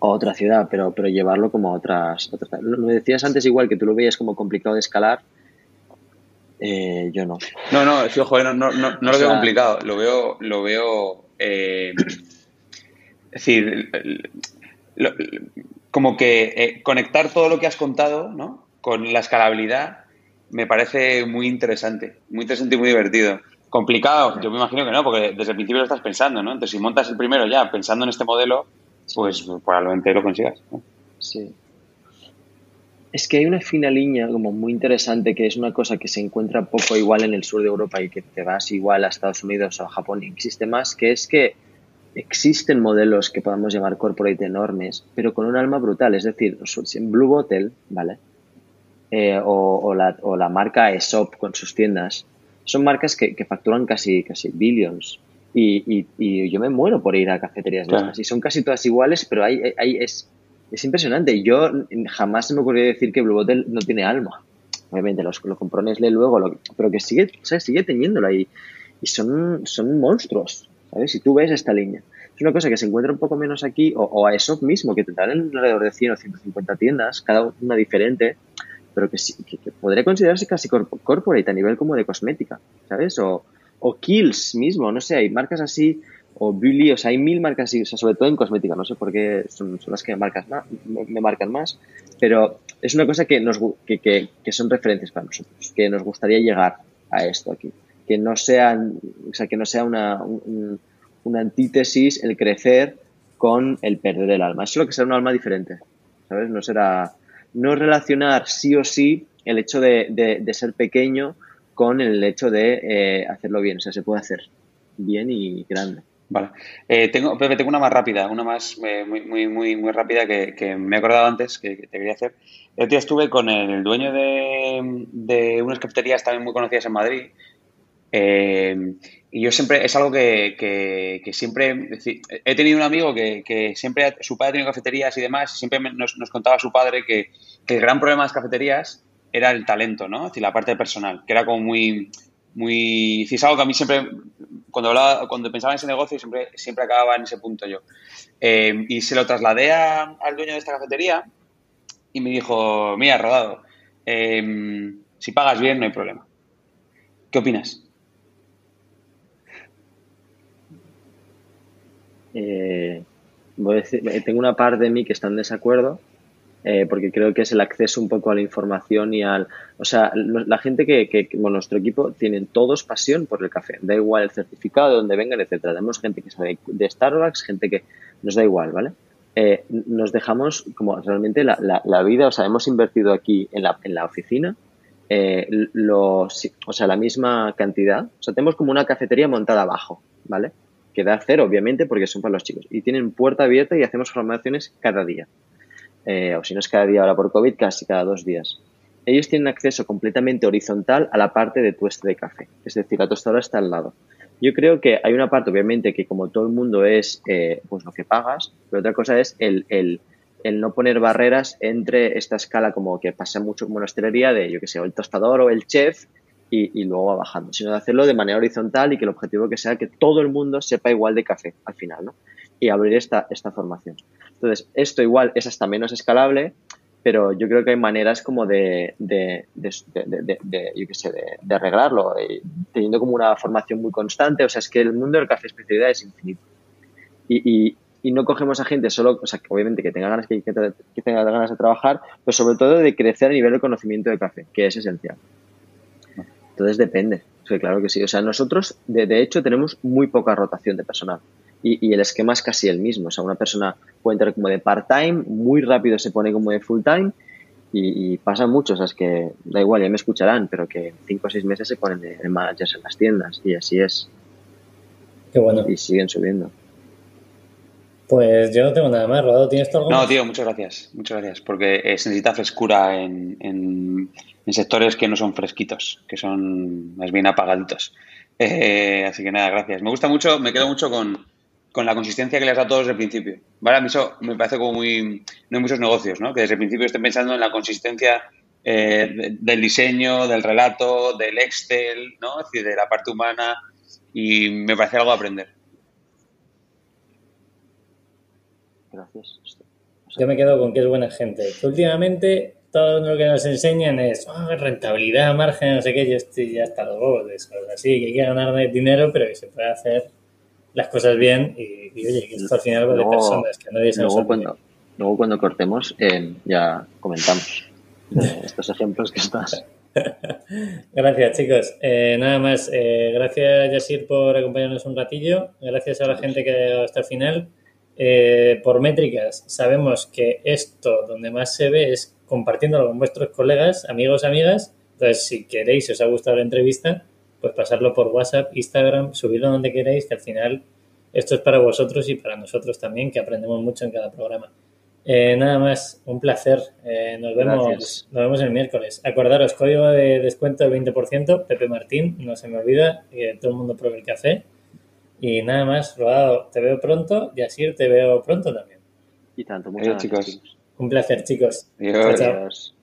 Speaker 3: o otra ciudad, pero, pero llevarlo como a otras, otras. Me decías antes igual que tú lo veías como complicado de escalar eh, yo no.
Speaker 2: No, no, sí, ojo, no, no, no, lo veo complicado, lo veo, lo veo, eh, es decir, como que eh, conectar todo lo que has contado, ¿no? Con la escalabilidad me parece muy interesante, muy interesante y muy divertido. Complicado, yo me imagino que no, porque desde el principio lo estás pensando, ¿no? Entonces, si montas el primero ya pensando en este modelo, pues probablemente lo consigas.
Speaker 3: Sí. Es que hay una fina línea como muy interesante que es una cosa que se encuentra poco igual en el sur de Europa y que te vas igual a Estados Unidos o a Japón y existe más, que es que existen modelos que podemos llamar corporate enormes, pero con un alma brutal. Es decir, en Blue Bottle, ¿vale? Eh, o, la, o, la, marca Aesop con sus tiendas, son marcas que, facturan casi, casi billions. Y, y, yo me muero por ir a cafeterías de estas. Y son casi todas iguales, pero hay, hay, es, es impresionante. Yo jamás se me ocurrió decir que Blue Bottle no tiene alma. Obviamente, los, lo comprones luego, lo, pero que sigue, sigue teniéndola y, y son, son monstruos, ¿sabes? Si tú ves esta línea. Es una cosa que se encuentra un poco menos aquí, o, a eso mismo, que tendrán alrededor de 100 o 150 tiendas, cada una diferente, pero que, que, podría considerarse casi corporate a nivel como de cosmética, ¿sabes? O, o Kills mismo, no sé, hay marcas así o Billy, o sea, hay mil marcas, o sea, sobre todo en cosmética, no sé por qué son, las que me marcan, más, me marcan más, pero es una cosa que, nos, que, que, que, son referencias para nosotros, que nos gustaría llegar a esto aquí, que no sean, o sea, que no sea una, una antítesis el crecer con el perder el alma, es lo que será un alma diferente, ¿sabes? No será, no relacionar sí o sí el hecho de, de, ser pequeño con el hecho de eh, hacerlo bien, o sea, se puede hacer bien y grande.
Speaker 2: Vale. Eh, tengo, Pepe, tengo una más rápida, una más eh, muy, muy, muy, muy rápida que, me he acordado antes que, te quería hacer. El día estuve con el dueño de, unas cafeterías también muy conocidas en Madrid. Eh, y yo siempre, es algo que, siempre, he tenido un amigo que, siempre, su padre tenido cafeterías y demás, y siempre nos, nos contaba su padre que, el gran problema de las cafeterías era el talento, ¿no? Es decir, la parte personal, que era como muy, muy, es algo que a mí siempre cuando, hablaba, cuando pensaba en ese negocio siempre, siempre acababa en ese punto yo. Eh, y se lo trasladé al dueño de esta cafetería y me dijo, mira, Rodado, em, si pagas bien no hay problema. ¿Qué opinas?
Speaker 3: Eh, tengo una parte de mí que está en desacuerdo eh, porque creo que es el acceso un poco a la información y al... O sea, la gente que, que bueno, nuestro equipo tienen todos pasión por el café, da igual el certificado, de donde vengan, etcétera. Tenemos gente que sabe de Starbucks, gente que nos da igual, ¿vale? Eh, nos dejamos como realmente la, la, vida, o sea, hemos invertido aquí en la, en la oficina eh, o sea, la misma cantidad. O sea, tenemos como una cafetería montada abajo, ¿vale? Que da cero, obviamente, porque son para los chicos. Y tienen puerta abierta y hacemos formaciones cada día. Eh, o si no es cada día ahora por COVID, casi cada dos días. Ellos tienen acceso completamente horizontal a la parte de tueste de café, es decir, la tostadora está al lado. Yo creo que hay una parte, obviamente, que como todo el mundo es eh, pues lo que pagas, pero otra cosa es el, el, el, no poner barreras entre esta escala como que pasa mucho como en hostelería de, yo que sé, el tostador o el chef y, y, luego va bajando, sino de hacerlo de manera horizontal y que el objetivo que sea que todo el mundo sepa igual de café al final, ¿no? Y abrir esta, esta formación. Entonces, esto igual es hasta menos escalable, pero yo creo que hay maneras como de, de, de, yo qué de, arreglarlo, teniendo como una formación muy constante. O sea, es que el mundo del café especialidad es infinito. y, y, no cogemos a gente solo, o sea, que obviamente que tenga ganas, que, tenga ganas de trabajar, pero sobre todo de crecer a nivel de conocimiento de café, que es esencial. Entonces depende, sí, claro que sí. O sea, nosotros, de, de hecho, tenemos muy poca rotación de personal. Y, y, el esquema es casi el mismo. O sea, una persona puede entrar como de part-time, muy rápido se pone como de full-time y, y, pasa mucho. O sea, es que da igual, ya me escucharán, pero que en cinco o seis meses se ponen de, de managers en las tiendas y así es.
Speaker 1: Qué bueno.
Speaker 3: Y siguen subiendo.
Speaker 1: Pues yo no tengo nada más, Rodado, ¿tienes todo algo
Speaker 2: No, tío, muchas gracias, muchas gracias, porque eh, se necesita frescura en, en, en, sectores que no son fresquitos, que son más bien apagaditos. *laughs* Eh, así que nada, gracias. Me gusta mucho, me quedo mucho con, con la consistencia que les da a todos desde el principio. ¿Vale? A mí eso me parece como muy... No hay muchos negocios, ¿no? Que desde el principio estén pensando en la consistencia eh, del diseño, del relato, del Excel, ¿no? Es decir, de la parte humana y me parece algo a aprender.
Speaker 3: Gracias.
Speaker 1: Yo me quedo con que es buena gente. Que últimamente todo lo que nos enseñan es oh, rentabilidad, margen, no sé qué. Yo estoy ya hasta los huevos de eso. Así que hay que ganar dinero, pero que se puede hacer las cosas bien. Y, y oye, que esto al final va de personas, que nadie se
Speaker 3: luego,
Speaker 1: nos
Speaker 3: cuando, luego cuando cortemos, eh, ya comentamos eh, *laughs* estos ejemplos que estás. *laughs*
Speaker 1: gracias, chicos. Eh, nada más, eh, gracias, Yasir, por acompañarnos un ratillo. Gracias a la gente que ha llegado hasta el final. Eh, por métricas, sabemos que esto donde más se ve es compartiéndolo con vuestros colegas, amigos, amigas. Entonces, si queréis, si os ha gustado la entrevista, pues pasarlo por WhatsApp, Instagram, subirlo donde queráis, que al final esto es para vosotros y para nosotros también, que aprendemos mucho en cada programa. Eh, nada más, un placer. Eh, nos, vemos, nos vemos el miércoles. Acordaros, código de descuento del 20%, Pepe Martín, no se me olvida, que todo el mundo pruebe el café. Y nada más, Rodado, te veo pronto y así te veo pronto también.
Speaker 3: Y tanto, muchas
Speaker 2: Adiós,
Speaker 3: gracias,
Speaker 2: chicos.
Speaker 1: Un placer, chicos.
Speaker 2: Adiós.
Speaker 1: Chao, chao.
Speaker 3: Adiós.